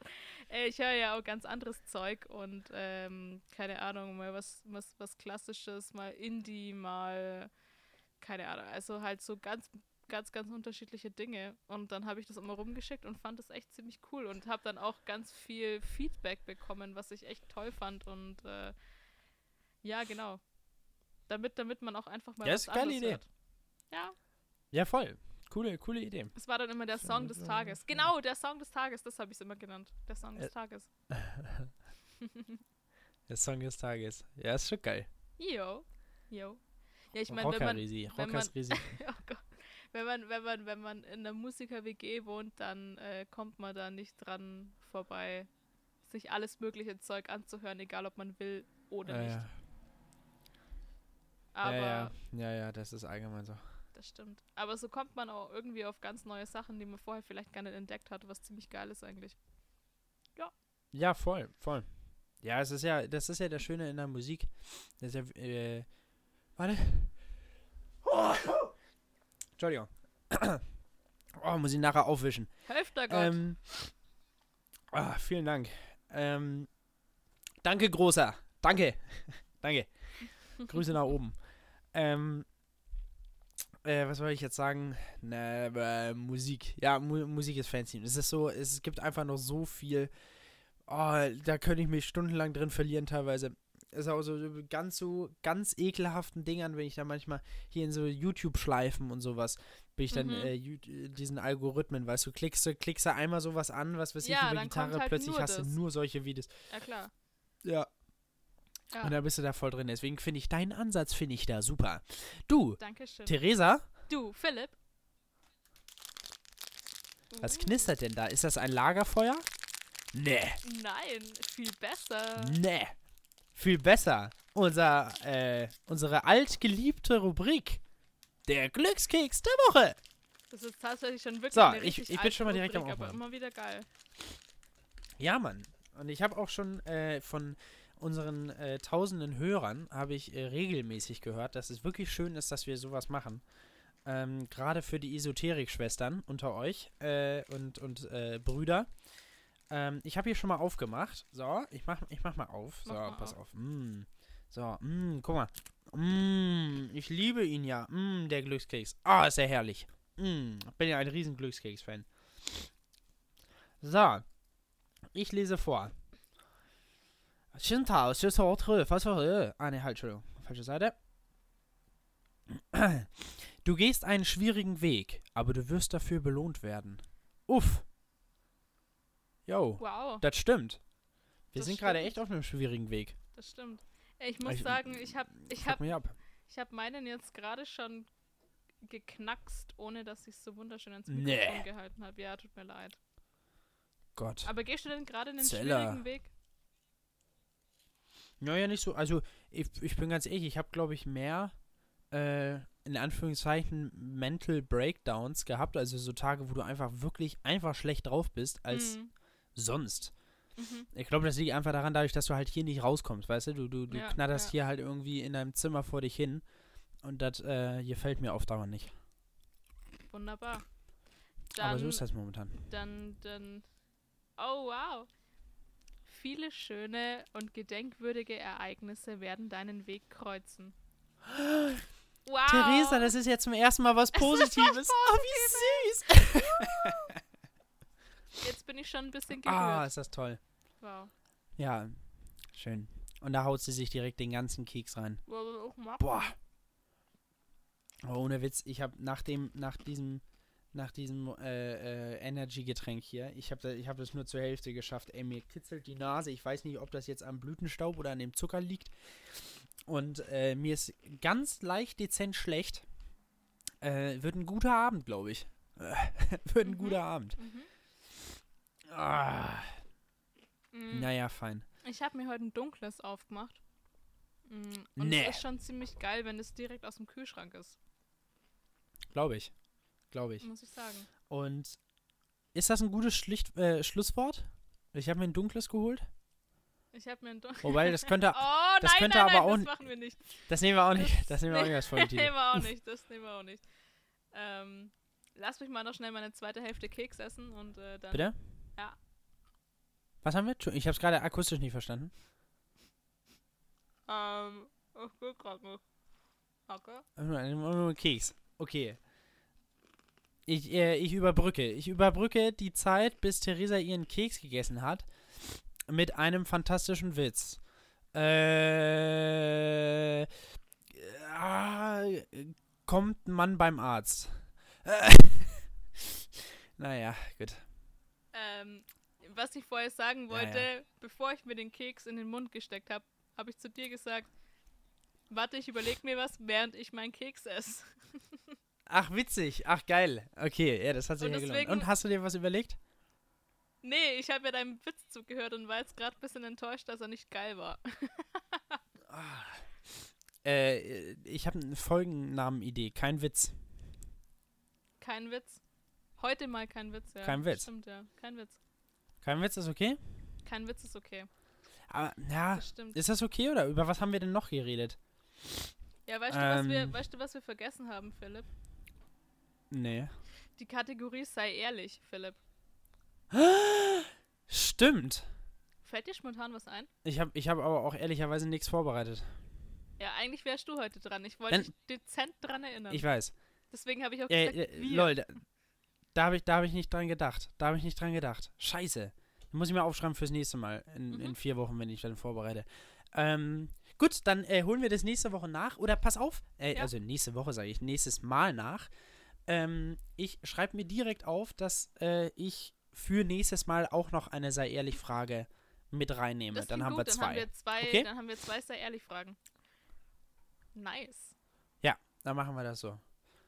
Äh, Ich höre ja auch ganz anderes Zeug und ähm, keine Ahnung, mal was, was, was Klassisches, mal Indie, mal keine Ahnung. Also halt so ganz, ganz, ganz unterschiedliche Dinge. Und dann habe ich das immer rumgeschickt und fand das echt ziemlich cool und habe dann auch ganz viel Feedback bekommen, was ich echt toll fand. Und äh, ja, genau. Damit, damit man auch einfach mal Ja, was ist eine geile Idee. hört. Ja, Ja, voll. Coole, coole Idee. es war dann immer der Song des Tages. Genau, der Song des Tages, das habe ich immer genannt. Der Song des Äh, Tages. (laughs) (laughs) Der Song des Tages. Ja, ist schon geil. Jo. Jo. Ja, ich meine, wenn man, Rockerisi. wenn man- (laughs) oh Gott, wenn man, wenn man, wenn man in einer Musiker-WG wohnt, dann äh, kommt man da nicht dran vorbei, sich alles mögliche Zeug anzuhören, egal ob man will oder Ja, nicht. ja. Aber ja, ja. ja, ja, das ist allgemein so. Das stimmt. Aber so kommt man auch irgendwie auf ganz neue Sachen, die man vorher vielleicht gar nicht entdeckt hat, was ziemlich geil ist eigentlich. Ja, voll, voll. Ja, es ist ja, das ist ja das Schöne in der Musik. Das ja, äh, warte. Entschuldigung. (coughs) Oh, muss ich nachher aufwischen. Hälfter Gott. Ähm, ah, vielen Dank. Ähm, danke, Großer. Danke. (laughs) danke. Grüße nach oben. Ähm, äh, was soll ich jetzt sagen? Na, äh, Musik. Ja, Mu Musik ist fancy. Es ist so, es gibt einfach noch so viel. Oh, da könnte ich mich stundenlang drin verlieren teilweise. Es ist auch so ganz so ganz ekelhaften Dingern, wenn ich da manchmal hier in so YouTube-Schleifen und sowas, bin ich dann Mhm. äh, Ju- diesen Algorithmen, weißt du, klickst du, klickst du einmal sowas an, was weiß ich, Ja, über dann kommt Gitarre, halt plötzlich hast du das. nur solche Videos. ja, klar. Ja. Ja. Und da bist du da voll drin. Deswegen finde ich deinen Ansatz, finde ich da super. Du, Dankeschön. Theresa, Du, Philipp. was knistert denn da? Ist das ein Lagerfeuer? Nee, Nein, viel besser. nee. Viel besser. Unser, äh, unsere altgeliebte Rubrik. Der Glückskeks der Woche. Das ist tatsächlich schon wirklich So, eine ich- ich bin schon mal direkt am Rubrik, aber Aufmachen. immer wieder geil. Ja, Mann. Und ich habe auch schon äh, von unseren äh, tausenden Hörern habe ich äh, regelmäßig gehört, dass es wirklich schön ist, dass wir sowas machen. Ähm, Gerade für die Esoterik-Schwestern unter euch äh, und, und äh, Brüder. Ähm, ich habe hier schon mal aufgemacht. So, ich mach, ich mach mal auf. So, Mach mal pass auf. auf. Mm. So, mm, guck mal. Mm, ich liebe ihn ja. Mm, der Glückskeks. Ah, ist er herrlich. Mm, bin ja ein riesen Glückskeks-Fan. So, ich lese vor. Shintao, Shintao, was war Ah, ne, halt, Entschuldigung. Falsche Seite. Du gehst einen schwierigen Weg, aber du wirst dafür belohnt werden. Uff. Yo, Wow, das stimmt. Wir Das sind gerade echt auf einem schwierigen Weg. das stimmt. Ich muss Ich- sagen, ich habe ich hab. Ich habe meinen jetzt gerade schon geknackst, ohne dass ich so wunderschön Nee. Mikrofon gehalten habe. Ja, tut mir leid. Gott. Aber gehst du denn gerade einen Zeller. schwierigen Weg? Naja, nicht so. Also, ich, ich bin ganz ehrlich, ich habe, glaube ich, mehr, äh, in Anführungszeichen, Mental Breakdowns gehabt. Also so Tage, wo du einfach wirklich einfach schlecht drauf bist, als Mhm. sonst. Mhm. Ich glaube, das liegt einfach daran, dadurch, dass du halt hier nicht rauskommst, weißt du? Du, du, du Ja, knatterst ja. hier halt irgendwie in deinem Zimmer vor dich hin. Und das äh, gefällt mir auf Dauer nicht. Wunderbar. Dann, Aber so ist das momentan. dann, dann. Oh, wow. Viele schöne und gedenkwürdige Ereignisse werden deinen Weg kreuzen. (gasps) Wow. Theresa, das ist jetzt zum ersten Mal was Positives. Oh, wie süß. Jetzt bin ich schon ein bisschen gerührt. ah, ist das toll. Wow. Ja, schön. Und da haut sie sich direkt den ganzen Keks rein. Boah. Aber ohne Witz, ich habe nach dem, nach diesem, nach diesem äh, äh, Energy-Getränk hier, ich habe ich hab das nur zur Hälfte geschafft. Ey, mir kitzelt die Nase. Ich weiß nicht, ob das jetzt am Blütenstaub oder an dem Zucker liegt. Und äh, mir ist ganz leicht dezent schlecht. Äh, wird ein guter Abend, glaube ich. (laughs) wird ein Mhm. guter Abend. Mhm. Ah, Mm. naja, fein. Ich habe mir heute ein dunkles aufgemacht. Mm, Und Nee. es ist schon ziemlich geil, wenn es direkt aus dem Kühlschrank ist, Glaube ich. Glaube ich. muss ich sagen. Und ist das ein gutes Schlicht, äh, Schlusswort? Ich habe mir ein dunkles geholt. Ich habe mir ein dunkles. Wobei, das (laughs) könnte, Oh, das nein, könnte nein, aber nein, auch das machen wir nicht. das nehmen wir auch nicht, Das das nehmen wir auch nicht als Das Folgetitel. nehmen wir auch (laughs) nicht, das nehmen wir auch nicht. Ähm, lass mich mal noch schnell meine zweite Hälfte Keks essen und äh, dann. Bitte? Ja. Was haben wir? Ich habe es gerade akustisch nicht verstanden. Ähm, ich will gerade nicht. Okay. Nur Keks. Okay. Ich, äh, ich überbrücke. Ich überbrücke die Zeit, bis Theresa ihren Keks gegessen hat, mit einem fantastischen Witz. Äh, ah, kommt ein Mann beim Arzt. Äh, (laughs) naja, gut. Ähm, was ich vorher sagen wollte, ja. bevor ich mir den Keks in den Mund gesteckt habe, habe ich zu dir gesagt, warte, ich überlege mir was, während ich meinen Keks esse. (laughs) Ach, witzig. Ach, geil. Okay, ja, das hat sich Und ja gelohnt. deswegen- Und hast du dir was überlegt? Nee, ich habe ja deinem Witz zugehört und war jetzt gerade ein bisschen enttäuscht, dass er nicht geil war. (laughs) Äh, ich habe eine Folgennamen-Idee. Kein Witz. Kein Witz. Heute mal kein Witz, ja. Kein Witz. Stimmt, ja. Kein Witz. Kein Witz ist okay? Kein Witz ist okay. Aber, ja, Das stimmt. ist das okay oder über was haben wir denn noch geredet? Ja, weißt du, was wir, Ähm. weißt du, was wir vergessen haben, Philipp? Nee. Die Kategorie sei ehrlich, Philipp. Stimmt. Fällt dir spontan was ein? Ich habe ich hab aber auch ehrlicherweise nichts vorbereitet. Ja, eigentlich wärst du heute dran. Ich wollte dich dezent dran erinnern. Ich weiß. Deswegen habe ich auch Äh, gesagt, äh, wir. lol, da, da habe ich, da hab ich nicht dran gedacht. Da habe ich nicht dran gedacht. Scheiße. Muss ich mir aufschreiben fürs nächste Mal. In, Mhm. in vier Wochen, wenn ich dann vorbereite. Ähm, gut, dann äh, holen wir das nächste Woche nach. Oder pass auf. Äh, Ja. Also nächste Woche sage ich, nächstes Mal nach. Ähm, ich schreibe mir direkt auf, dass äh, ich für nächstes Mal auch noch eine sei ehrlich Frage mit reinnehme. Dann haben gut, wir Dann haben zwei. wir zwei, Okay? dann haben wir zwei sehr ehrlich Fragen. Nice. Dann machen wir das so.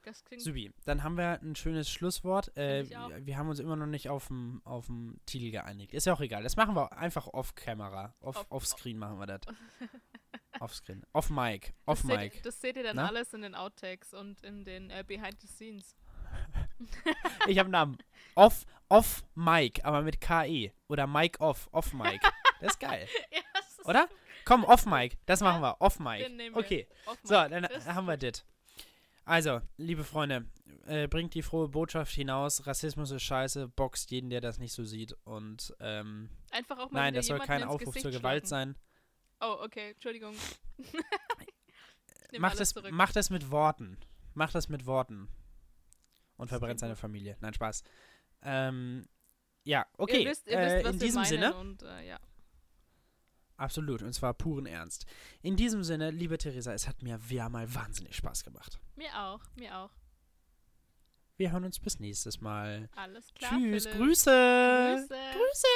Das klingt Subi, dann haben wir ein schönes Schlusswort. Äh, wir, haben uns immer noch nicht auf dem Titel geeinigt. Ist ja auch egal. Das machen wir einfach off-Camera. Off, Off- Off-Screen machen wir das. (laughs) Off-Screen. Off-Mic. das, seht, Off-Mic. das seht ihr dann Na? alles in den Outtakes und in den äh, Behind the Scenes. Ich habe einen Namen. Off, Off-Mic, aber mit KE. Oder Mic Off. Off-Mic. Das ist geil. (laughs) ja, das ist Oder? Komm, Off-Mic. Das Ja, machen wir. Nehmen wir. Okay. off So, mic. dann Das haben wir das. Also, liebe Freunde, äh, bringt die frohe Botschaft hinaus. Rassismus ist scheiße, boxt jeden, der das nicht so sieht. Und ähm, Einfach auch mal nein, das soll kein Aufruf zur Gewalt sein. Oh, okay, Entschuldigung. (laughs) Es, zurück. macht es mit Worten. Macht es mit Worten. Und Das verbrennt seine. Familie. Nein, Spaß. Ähm, ja, okay. Ihr wisst, ihr äh, wisst was in diesem Sinne. Und, äh, ja. Absolut, und zwar puren Ernst. In diesem Sinne, liebe Theresa, es hat mir wieder mal wahnsinnig Spaß gemacht. Mir auch, mir auch. Wir hören uns bis nächstes Mal. Alles klar. Tschüss, Philipp. Grüße. Grüße. Grüße.